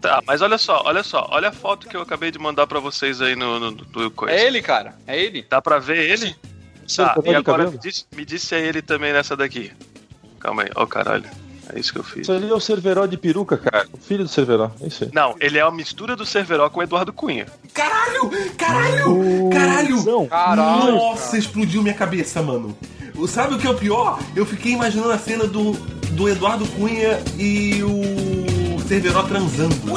D: Tá, mas olha só, olha só, olha a foto que eu acabei de mandar pra vocês aí no, no, no coisa.
E: É ele, cara. É ele.
D: Dá pra ver ele? Tá,
F: Cortou
D: e agora me disse, me disse se é ele também nessa daqui. Calma aí, ó caralho. É isso que eu fiz.
G: Isso ali é o Cerveró de peruca, cara. O filho do Cerveró. É isso aí.
D: Não, ele é a mistura do Cerveró com o Eduardo Cunha.
C: Caralho! Caralho! Caralho!
E: Caralho.
C: Nossa, explodiu minha cabeça, mano. Sabe o que é o pior? Eu fiquei imaginando a cena do, do Eduardo Cunha e o Cerveró transando.
B: E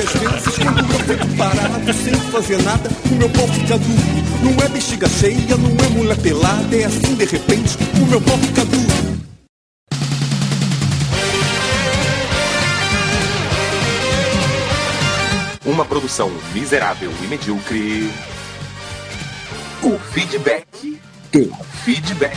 B: às vezes quando eu fico parado sem fazer nada, o meu pau fica duro. Não é bexiga cheia, não é mulher pelada, é assim de repente, o meu pau fica duro.
K: Uma produção miserável e medíocre. O feedback do feedback.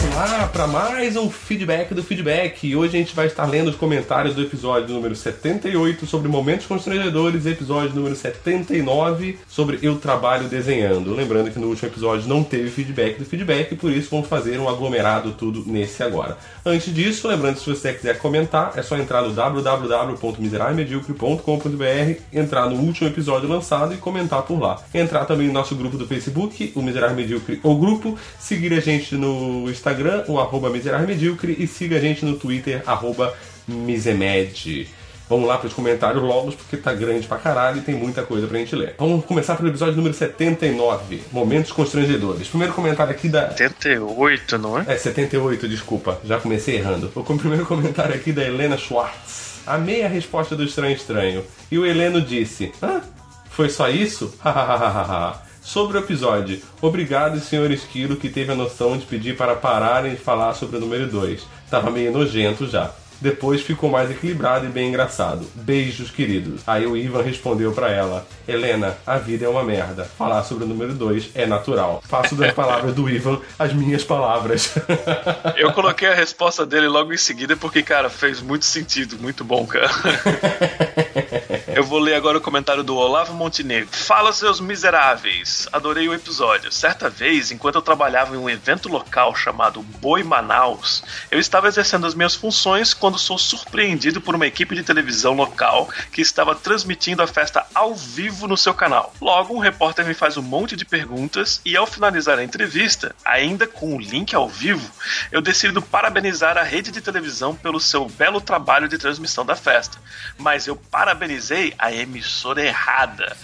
C: Vamos lá para mais um feedback do feedback. Hoje a gente vai estar lendo os comentários do episódio número 78 sobre momentos constrangedores, episódio número 79 sobre eu trabalho desenhando. Lembrando que no último episódio não teve feedback do feedback, por isso vamos fazer um aglomerado tudo nesse agora. Antes disso, lembrando que se você quiser comentar, é só entrar no www.miserávelmedíocre.com.br, entrar no último episódio lançado e comentar por lá. Entrar também no nosso grupo do Facebook, o Miserável Medíocre ou Grupo, seguir a gente no Instagram, o arroba Miserável Medíocre, e siga a gente no Twitter, arroba Misemed. Vamos lá para os comentários logo, porque tá grande pra caralho e tem muita coisa pra gente ler. Vamos começar pelo episódio número 79, Momentos Constrangedores. Primeiro comentário aqui da,
D: 78, não é?
C: é, 78, desculpa. Já comecei errando. O primeiro comentário aqui da Helena Schwartz. Amei a resposta do Estranho Estranho. E o Heleno disse: Hã? Foi só isso? Hahaha. Sobre o episódio, obrigado, senhor Esquilo, que teve a noção de pedir para pararem de falar sobre o número 2. Tava meio nojento já. Depois ficou mais equilibrado e bem engraçado. Beijos, queridos. Aí o Ivan respondeu pra ela: Helena, a vida é uma merda. Falar sobre o número 2 é natural. Faço das palavras do Ivan as minhas palavras.
D: Eu coloquei a resposta dele logo em seguida porque, cara, fez muito sentido. Muito bom, cara. Eu, vou ler agora o comentário do Olavo Montenegro. Fala, seus miseráveis. Adorei o episódio. Certa vez, enquanto eu trabalhava em um evento local chamado Boi Manaus, eu estava exercendo as minhas funções quando sou surpreendido por uma equipe de televisão local que estava transmitindo a festa ao vivo no seu canal. Logo, um repórter me faz um monte de perguntas e, ao finalizar a entrevista, ainda com o link ao vivo, eu decido parabenizar a rede de televisão pelo seu belo trabalho de transmissão da festa. Mas eu parabenizei a emissora errada.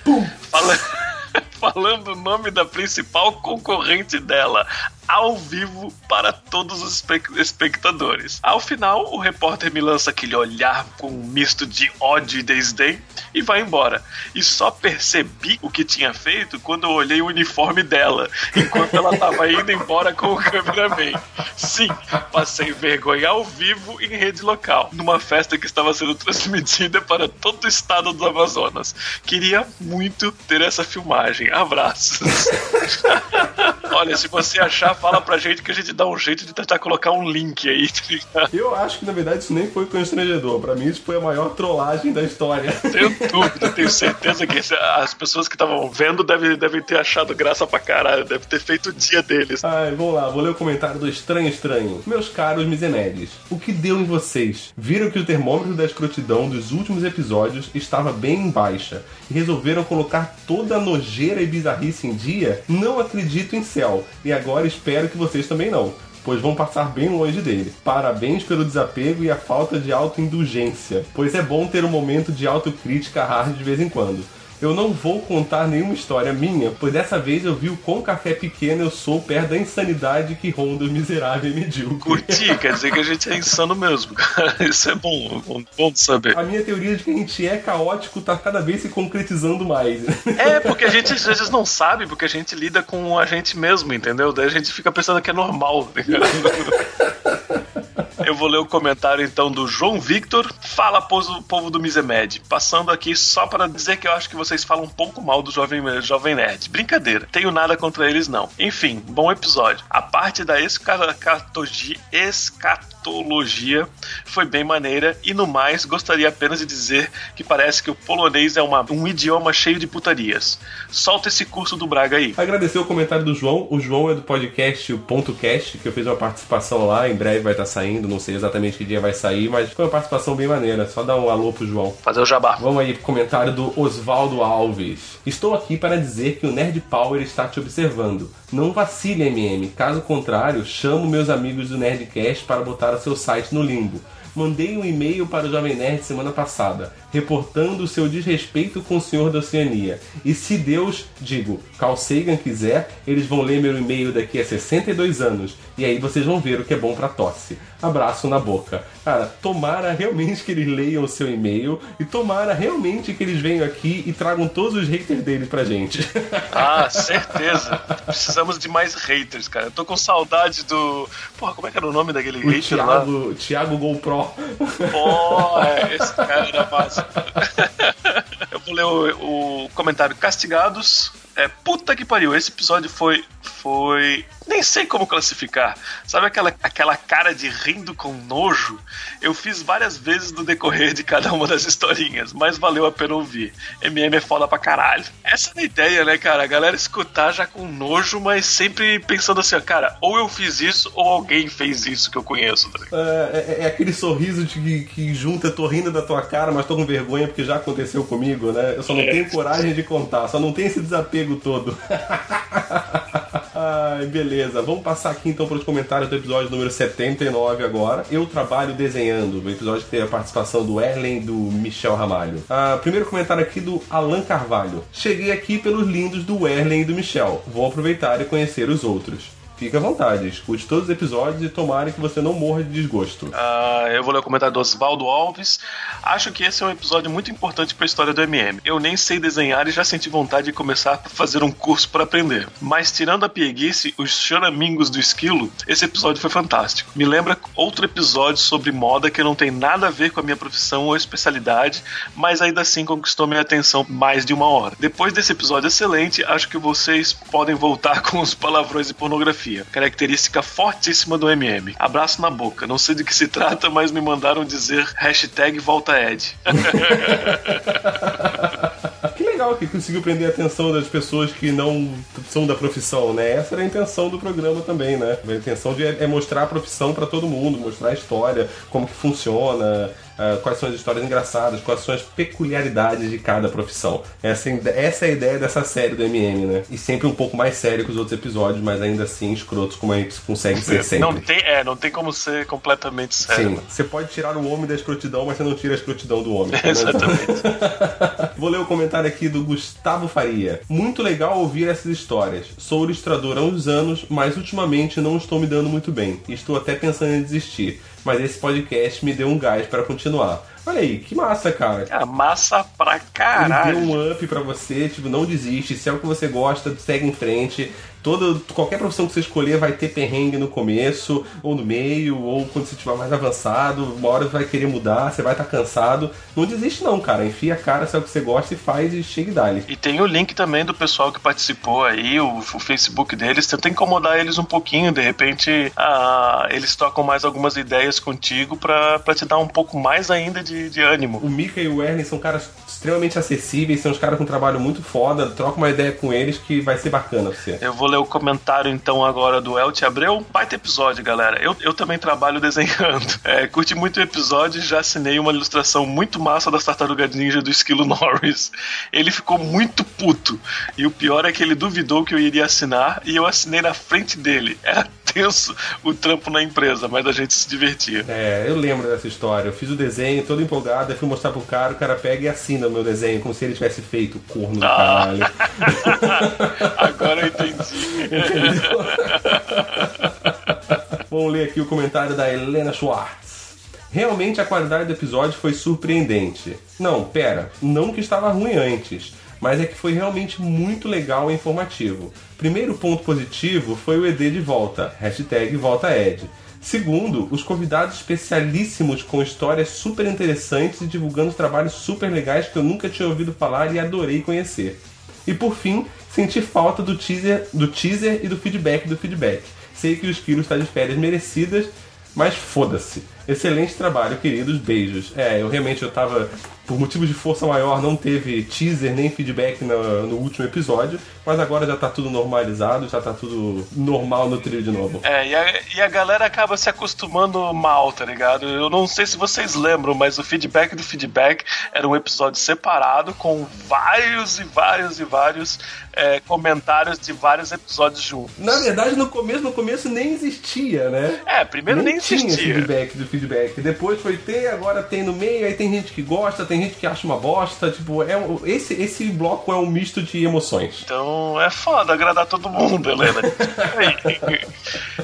D: Fala- Falando o nome da principal concorrente dela, ao vivo para todos os espe- espectadores. Ao final, o repórter me lança aquele olhar com um misto de ódio e desdém e vai embora. E só percebi o que tinha feito quando eu olhei o uniforme dela, enquanto ela estava indo embora com o cameraman. Sim, passei vergonha ao vivo em rede local, numa festa que estava sendo transmitida para todo o estado do Amazonas. Queria muito ter essa filmagem. Abraços. Olha, se você achar, fala pra gente que a gente dá um jeito de tentar colocar um link aí, tá ligado?
C: Eu acho que na verdade isso nem foi constrangedor. Pra mim isso foi a maior trollagem da história.
D: Tenho dúvida, tenho certeza que as pessoas que estavam vendo devem, devem ter achado graça pra caralho, deve ter feito o dia deles.
C: Ai, vamos lá, vou ler o comentário do Estranho Estranho. Meus caros misenedes, o que deu em vocês? Viram que o termômetro da escrotidão dos últimos episódios estava bem em baixa e resolveram colocar toda a nojeira e bizarrice em dia? Não acredito em céu e agora espero que vocês também não. Pois vão passar bem longe dele. Parabéns pelo desapego e a falta de autoindulgência. Pois é bom ter um momento de autocrítica hard de vez em quando. Eu não vou contar nenhuma história minha, pois dessa vez eu vi o quão café pequeno eu sou perto da insanidade que ronda o miserável e medíocre.
D: Curti, quer dizer que a gente é insano mesmo, cara. Isso é bom, bom, bom de saber.
C: A minha teoria de que a gente é caótico tá cada vez se concretizando mais.
D: É, porque a gente às vezes não sabe, porque a gente lida com a gente mesmo, entendeu? Daí a gente fica pensando que é normal. tá ligado? Eu vou ler o comentário então do João Victor. Fala, povo, do Misemed. Passando aqui só para dizer que eu acho que vocês falam um pouco mal do Jovem, Jovem Nerd. Brincadeira, tenho nada contra eles não. Enfim, bom episódio. A parte da escatologia, foi bem maneira e no mais gostaria apenas de dizer que parece que o polonês é uma- um idioma cheio de putarias. Solta esse curso do Braga aí.
C: Agradecer o comentário do João. O João é do podcast o Ponto Cast, que eu fiz uma participação lá, em breve vai estar saindo, não sei exatamente que dia vai sair, mas foi uma participação bem maneira. Só dá um alô pro João.
D: Fazer o jabá.
C: Vamos aí pro comentário do Oswaldo Alves. Estou aqui para dizer que o Nerd Power está te observando. Não vacile, MM. Caso contrário, chamo meus amigos do Nerdcast para botar o seu site no limbo. Mandei um e-mail para o Jovem Nerd semana passada, reportando o seu desrespeito com o senhor da Oceania. E se Deus, digo, Carl Sagan quiser, eles vão ler meu e-mail daqui a 62 anos. E aí vocês vão ver o que é bom pra tosse. Abraço na boca. Cara, tomara realmente que eles leiam o seu e-mail e tomara realmente que eles venham aqui e tragam todos os haters dele pra gente.
D: Ah, certeza. Precisamos de mais haters, cara. Eu tô com saudade do. Porra, como é que era o nome daquele
C: O
D: hater lá?
C: Thiago,
D: Porra, esse cara era massa. Eu vou ler o, o comentário Castigados. É, puta que pariu, esse episódio foi. Foi. Nem sei como classificar. Sabe aquela, aquela cara de rindo com nojo? Eu fiz várias vezes no decorrer de cada uma das historinhas, mas valeu a pena ouvir. MM é foda pra caralho. Essa é a ideia, né, cara? A galera escutar já com nojo, mas sempre pensando assim, ó, cara, ou eu fiz isso, ou alguém fez isso que eu conheço. Tá?
C: É, é- é aquele sorriso de que, que junta, tô rindo da tua cara, mas tô com vergonha porque já aconteceu comigo, né? Eu só não
D: É.
C: tenho coragem de contar, só não tenho esse desapego todo. Ai, beleza. Vamos passar aqui então para os comentários do episódio número 79 agora. Eu trabalho desenhando, o episódio que teve a participação do Erlen e do Michel Ramalho. Ah, primeiro comentário aqui do Alan Carvalho. Cheguei aqui pelos lindos do Erlen e do Michel. Vou aproveitar e conhecer os outros. Fique à vontade, escute todos os episódios e tomara que você não morra de desgosto.
D: Ah, eu vou ler o comentário do Osvaldo Alves. Acho que esse é um episódio muito importante para a história do MM. Eu nem sei desenhar e já senti vontade de começar a fazer um curso para aprender. Mas tirando a pieguice, os choramingos do esquilo, esse episódio foi fantástico. Me lembra outro episódio sobre moda que não tem nada a ver com a minha profissão ou especialidade, mas ainda assim conquistou minha atenção mais de uma hora. Depois desse episódio excelente, acho que vocês podem voltar com os palavrões e pornografia Característica fortíssima do MM. Abraço na boca. Não sei de que se trata, mas me mandaram dizer hashtag volta Ed.
C: Que legal que conseguiu prender a atenção das pessoas que não são da profissão, né? Essa era a intenção do programa também, né? A intenção de é mostrar a profissão pra todo mundo, mostrar a história, como que funciona, ah, quais são as histórias engraçadas, quais são as peculiaridades de cada profissão. Essa, é essa é a ideia dessa série do MM, né? E sempre um pouco mais sério que os outros episódios, mas ainda assim escrotos como a gente consegue ser sempre.
D: Não tem, é, não tem como ser completamente sério.
C: Sim, você pode tirar o homem da escrotidão, mas você não tira a escrotidão do homem.
D: Exatamente.
C: Vou ler o comentário aqui do Gustavo Faria. Muito legal ouvir essas histórias. Sou ilustrador há uns anos, mas ultimamente não estou me dando muito bem. E Estou até pensando em desistir. Mas esse podcast me deu um gás para continuar. Olha aí, que massa, cara.
D: Cara, massa pra caralho.
C: Ele deu um up pra você, tipo, não desiste. Se é o que você gosta, segue em frente. Todo, qualquer profissão que você escolher vai ter perrengue no começo, ou no meio, ou quando você estiver mais avançado. Uma hora vai querer mudar, você vai estar cansado. Não desiste não, cara. Enfia a cara, se é o que você gosta e faz e chega e dali.
D: E tem o link também do pessoal que participou aí, o, o Facebook deles. Tenta incomodar eles um pouquinho, de repente ah, eles tocam mais algumas ideias contigo pra, pra te dar um pouco mais ainda de, de ânimo.
C: O Mika e o Ernie são caras extremamente acessíveis, são uns caras com um trabalho muito foda. Troca uma ideia com eles que vai ser bacana pra você.
D: Eu vou ler o comentário então agora do Elti Abreu. Baita episódio, galera. Eu, eu também trabalho desenhando. É, curti muito o episódio e já assinei uma ilustração muito massa das tartaruga ninja do Esquilo Norris. Ele ficou muito puto. E o pior é que ele duvidou que eu iria assinar e eu assinei na frente dele. Era tenso o trampo na empresa, mas a gente se divertia.
C: É, eu lembro dessa história. Eu fiz o desenho todo empolgado, aí fui mostrar pro cara, o cara pega e assina o meu desenho, como se ele tivesse feito, corno do
D: Ah.
C: caralho.
D: Agora eu entendi.
C: Vamos ler aqui o comentário da Helena Schwartz. Realmente a qualidade do episódio foi surpreendente. Não, pera, não que estava ruim antes, mas é que foi realmente muito legal e informativo. Primeiro ponto positivo foi o ED de volta, hashtag volta Ed. Segundo, os convidados especialíssimos com histórias super interessantes e divulgando trabalhos super legais que eu nunca tinha ouvido falar e adorei conhecer. E por fim, senti falta do teaser, do teaser e do feedback do feedback. Sei que o Esquilo está de férias merecidas, mas foda-se. Excelente trabalho, queridos. Beijos. É, eu realmente eu tava. Por motivos de força maior, não teve teaser nem feedback no, no último episódio, mas agora já tá tudo normalizado, já tá tudo normal no trio de novo.
D: É, e a, e a galera acaba se acostumando mal, tá ligado? Eu não sei se vocês lembram, mas o feedback do feedback era um episódio separado com vários e vários e vários é, comentários de vários episódios juntos.
C: Na verdade, no começo, no começo nem existia, né?
D: É, primeiro nem,
C: tinha
D: existia.
C: feedback do feedback. Depois foi ter, agora tem no meio, aí tem gente que gosta, tem gente que acha uma bosta. Tipo, é um- esse, esse bloco é um misto de emoções.
D: Então é foda agradar todo mundo, Helena.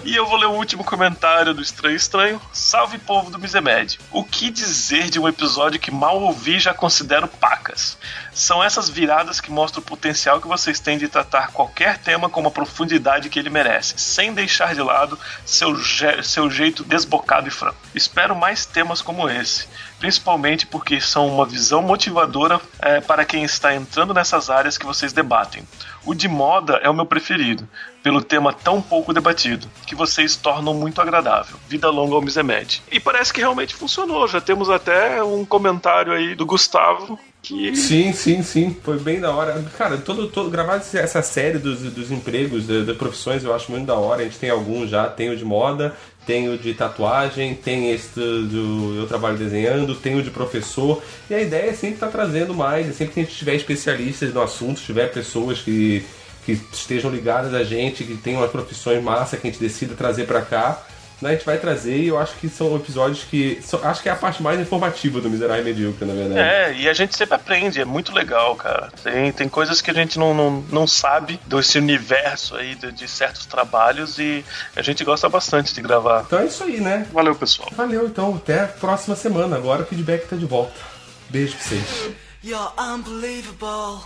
D: e eu vou ler o último comentário do Estranho Estranho. Salve povo do Misemed. O que dizer de um episódio que mal ouvi e já considero pacas? São essas viradas que mostram o potencial que vocês têm de tratar qualquer tema com uma profundidade que ele merece, sem deixar de lado seu, seu jeito desbocado e franco. Espero mais temas como esse, principalmente porque são uma visão motivadora eh, para quem está entrando nessas áreas que vocês debatem. O de moda é o meu preferido, pelo tema tão pouco debatido, que vocês tornam muito agradável. Vida longa ao Misemed. E parece que realmente funcionou. Já temos até um comentário aí do Gustavo que
C: Sim, sim, sim. Foi bem da hora. Cara, todo, todo, gravar essa série dos, dos empregos, da- das profissões, eu acho muito da hora. A gente tem alguns já. Tem o de moda, tem o de tatuagem, tem esse do, eu trabalho desenhando, tem o de professor. E a ideia é sempre estar trazendo mais. É sempre que a gente tiver especialistas no assunto, tiver pessoas que, que estejam ligadas a gente, que tenham as profissões massa que a gente decida trazer pra cá. Né, A gente vai trazer e eu acho que são episódios que. são- acho que é a parte mais informativa do Miserável e Medíocre, na verdade.
D: É, e a gente sempre aprende, é muito legal, cara. Tem, tem coisas que a gente não, não, não sabe desse universo aí de, de certos trabalhos e a gente gosta bastante de gravar.
C: Então é isso aí, né?
D: Valeu, pessoal.
C: Valeu, então. Até a próxima semana. Agora o feedback tá de volta. Beijo pra vocês.
K: You're unbelievable.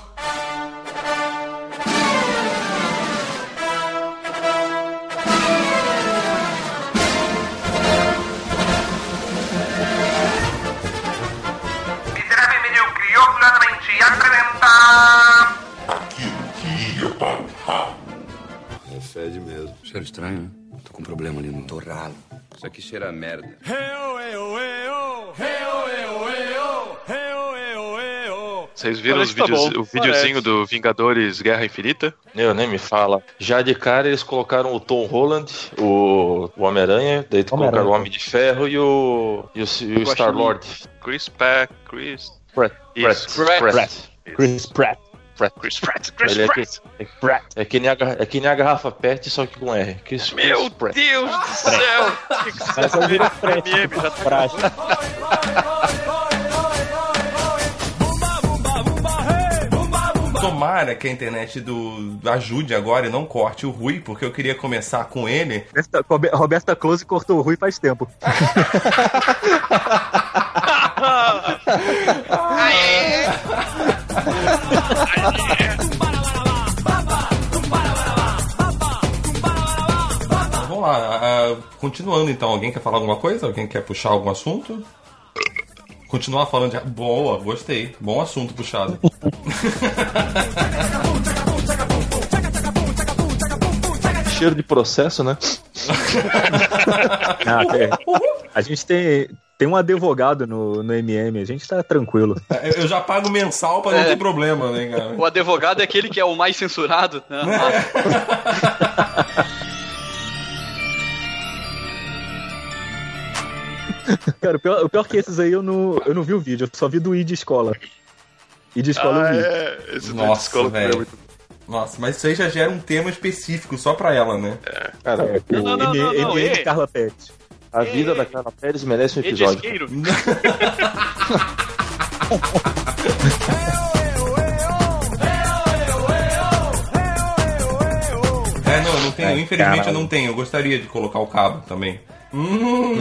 L: Apresenta...
A: É fede mesmo. cheiro estranho, né? Tô com um problema ali no torralo. Isso aqui cheira a merda.
D: Vocês viram os
E: Parece que tá
D: vídeos,
E: bom,
D: o videozinho
E: parece.
D: do Vingadores Guerra Infinita?
G: Eu nem me fala. Já de cara eles colocaram o Tom Holland, o, o Homem-Aranha, daí
F: Homem-Aranha.
G: colocaram o Homem de Ferro e o, e o, e o Star-Lord.
D: Chris Pratt, Chris...
G: Pratt.
D: Isso.
G: Pratt.
E: Pratt.
G: Pratt.
F: Chris Pratt.
G: Pratt.
D: Chris Pratt, Chris
G: Ele é,
D: Pratt.
G: que, é, é que nem a, é que nem a garrafa PET, só que com R. Chris,
D: Meu
G: Chris Pratt.
D: Deus do céu! O que que
F: Mas
D: você
F: eu viro
D: fez?
F: frete,
D: MM, já tá.
C: Tomara que a internet do ajude agora e não corte o Rui, porque eu queria começar com ele.
F: Roberta, Robe- Roberta Close cortou o Rui faz tempo.
C: Então, vamos lá, ah, continuando então. Alguém quer falar alguma coisa? Alguém quer puxar algum assunto? Continuar falando de. Boa, gostei. Bom assunto puxado.
G: Cheiro de processo, né?
F: Ah, é. A gente tem, tem um advogado no, no MM, a gente tá tranquilo.
C: Eu eu já pago mensal pra não
E: É.
C: ter problema, né, cara?
E: O advogado é aquele que é o mais censurado. né?
F: Cara, o pior, o pior que esses aí eu não, eu não vi o vídeo, eu só vi do I de escola. I de escola
D: Ah,
F: eu vi.
D: é. Esse do
C: Nossa,
D: escola é
C: velho.
D: muito
C: Nossa, mas isso aí já gera um tema específico só pra ela, né?
G: Cara,
F: É,
G: o-
E: Não, não, não, não,
F: MM
E: é.
F: Carla Pet.
G: A vida da Carla Pérez merece um episódio.
C: É, não, eu não tenho.
F: Ai,
C: infelizmente
F: caralho.
C: eu não tenho. Eu gostaria de colocar o cabo também. Hum.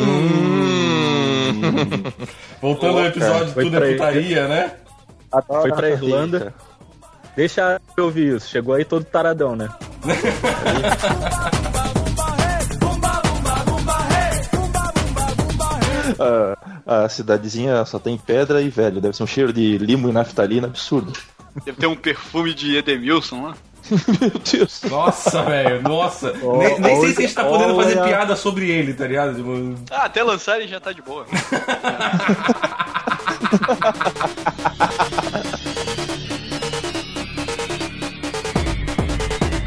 C: Voltando ao episódio
F: Foi
C: Tudo é. Putaria, né?
F: Foi pra Irlanda. Deixa eu ouvir isso. Chegou aí todo taradão, né?
G: A, a cidadezinha só tem pedra e velho. Deve ser um cheiro de limo e naftalina absurdo.
E: Deve ter um perfume de Edemilson lá.
G: Meu Deus.
C: Nossa, velho, nossa.
F: Ó,
C: nem nem sei
F: olha-
C: se a gente tá podendo fazer
F: olha.
C: piada sobre ele, tá ligado? Tipo,
E: Ah, até lançarem já tá de boa.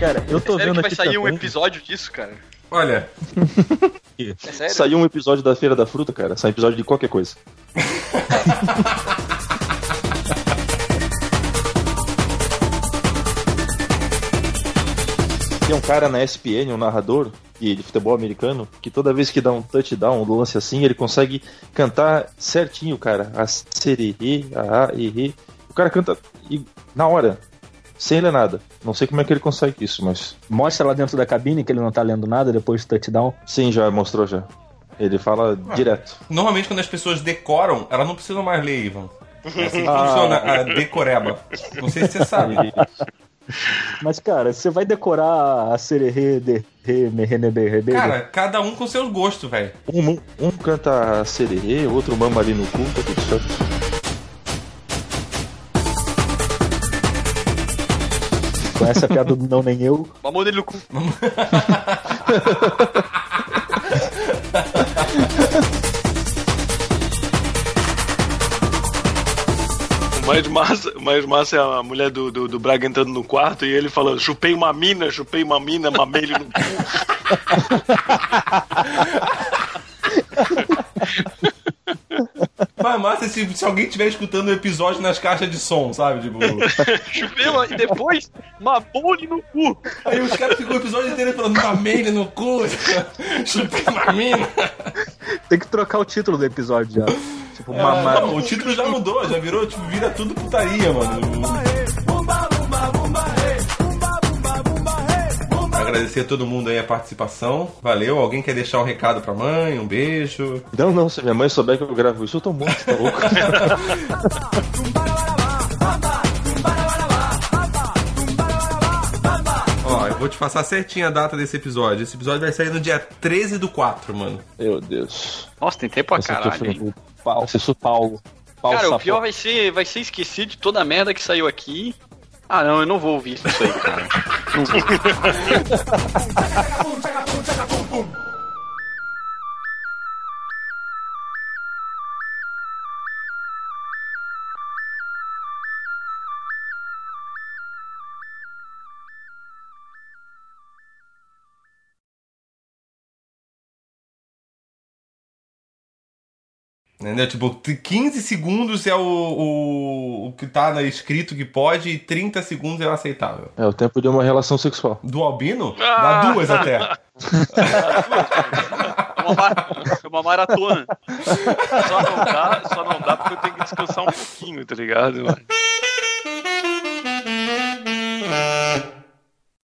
F: Cara, eu tô
E: Sério
F: vendo
E: que vai
F: aqui
E: sair um
F: também.
E: episódio disso, cara?
C: Olha,
E: É sério?
G: Saiu um episódio da Feira da Fruta, cara. Sai um episódio de qualquer coisa. Tem um cara na ESPN, um narrador de, de futebol americano, que toda vez que dá um touchdown, um lance assim, ele consegue cantar certinho, cara. A sererê, a a e re. O cara canta e- na hora, sem ler nada. Não sei como é que ele consegue isso, mas
F: Mostra lá dentro da cabine que ele não tá lendo nada depois do touchdown.
G: sim, já mostrou já. Ele fala direto.
C: normalmente quando as pessoas decoram, elas não precisam mais ler, Ivan. É assim que
G: Ah.
C: funciona a decoreba. Não sei se você sabe.
F: Mas, cara, você vai decorar a sererê, de re, me, re, ne, be, re, be,
C: Cara, cada um com seus gostos, velho.
G: Um, um canta sererê, o outro mama ali no cu, tá tudo certo.
F: Com essa piada do não nem eu.
E: Mamou dele no cu.
I: O mais massa, mais massa é a mulher do, do, do Braga entrando no quarto e ele falando: chupei uma mina, chupei uma mina, mamei ele no cu.
C: Mas massa se, se alguém estiver escutando o episódio nas caixas de som, sabe? Tipo.
E: Chupei uma... e depois mamou ele no cu.
C: Aí os caras ficam o episódio inteiro falando mamei ele no cu, chupei uma mina.
F: Tem que trocar o título do episódio já. Tipo,
C: É,
F: mamar.
C: não, o título já mudou, já virou, tipo, vira tudo putaria, mano. Agradecer a todo mundo aí a participação. Valeu. Alguém quer deixar um recado pra mãe? Um beijo?
G: Não, não, se minha mãe souber que eu gravo isso, eu tô morto, tá louco?
C: Ó, eu vou te passar certinho a data desse episódio. Esse episódio vai sair no dia 13 do 4, mano.
G: Meu Deus.
E: Nossa, tem tempo
G: aqui
E: caralho.
G: foi-
E: hein?
F: Paulo.
G: Esse Paulo. Paulo
E: Cara, o
G: Sapó.
E: pior vai ser, vai ser esquecer de toda a merda que saiu aqui. Ah, não, eu não vou ouvir isso aí, cara. não vou.
C: Entendeu? Tipo, 15 segundos é o, o, o que tá escrito que pode e 30 segundos é aceitável.
G: É o tempo de uma relação sexual.
C: Do albino? Ah! Dá duas até.
E: uma, uma maratona.
D: Só não, dá, só não dá porque eu tenho que descansar um pouquinho, tá ligado? Mano?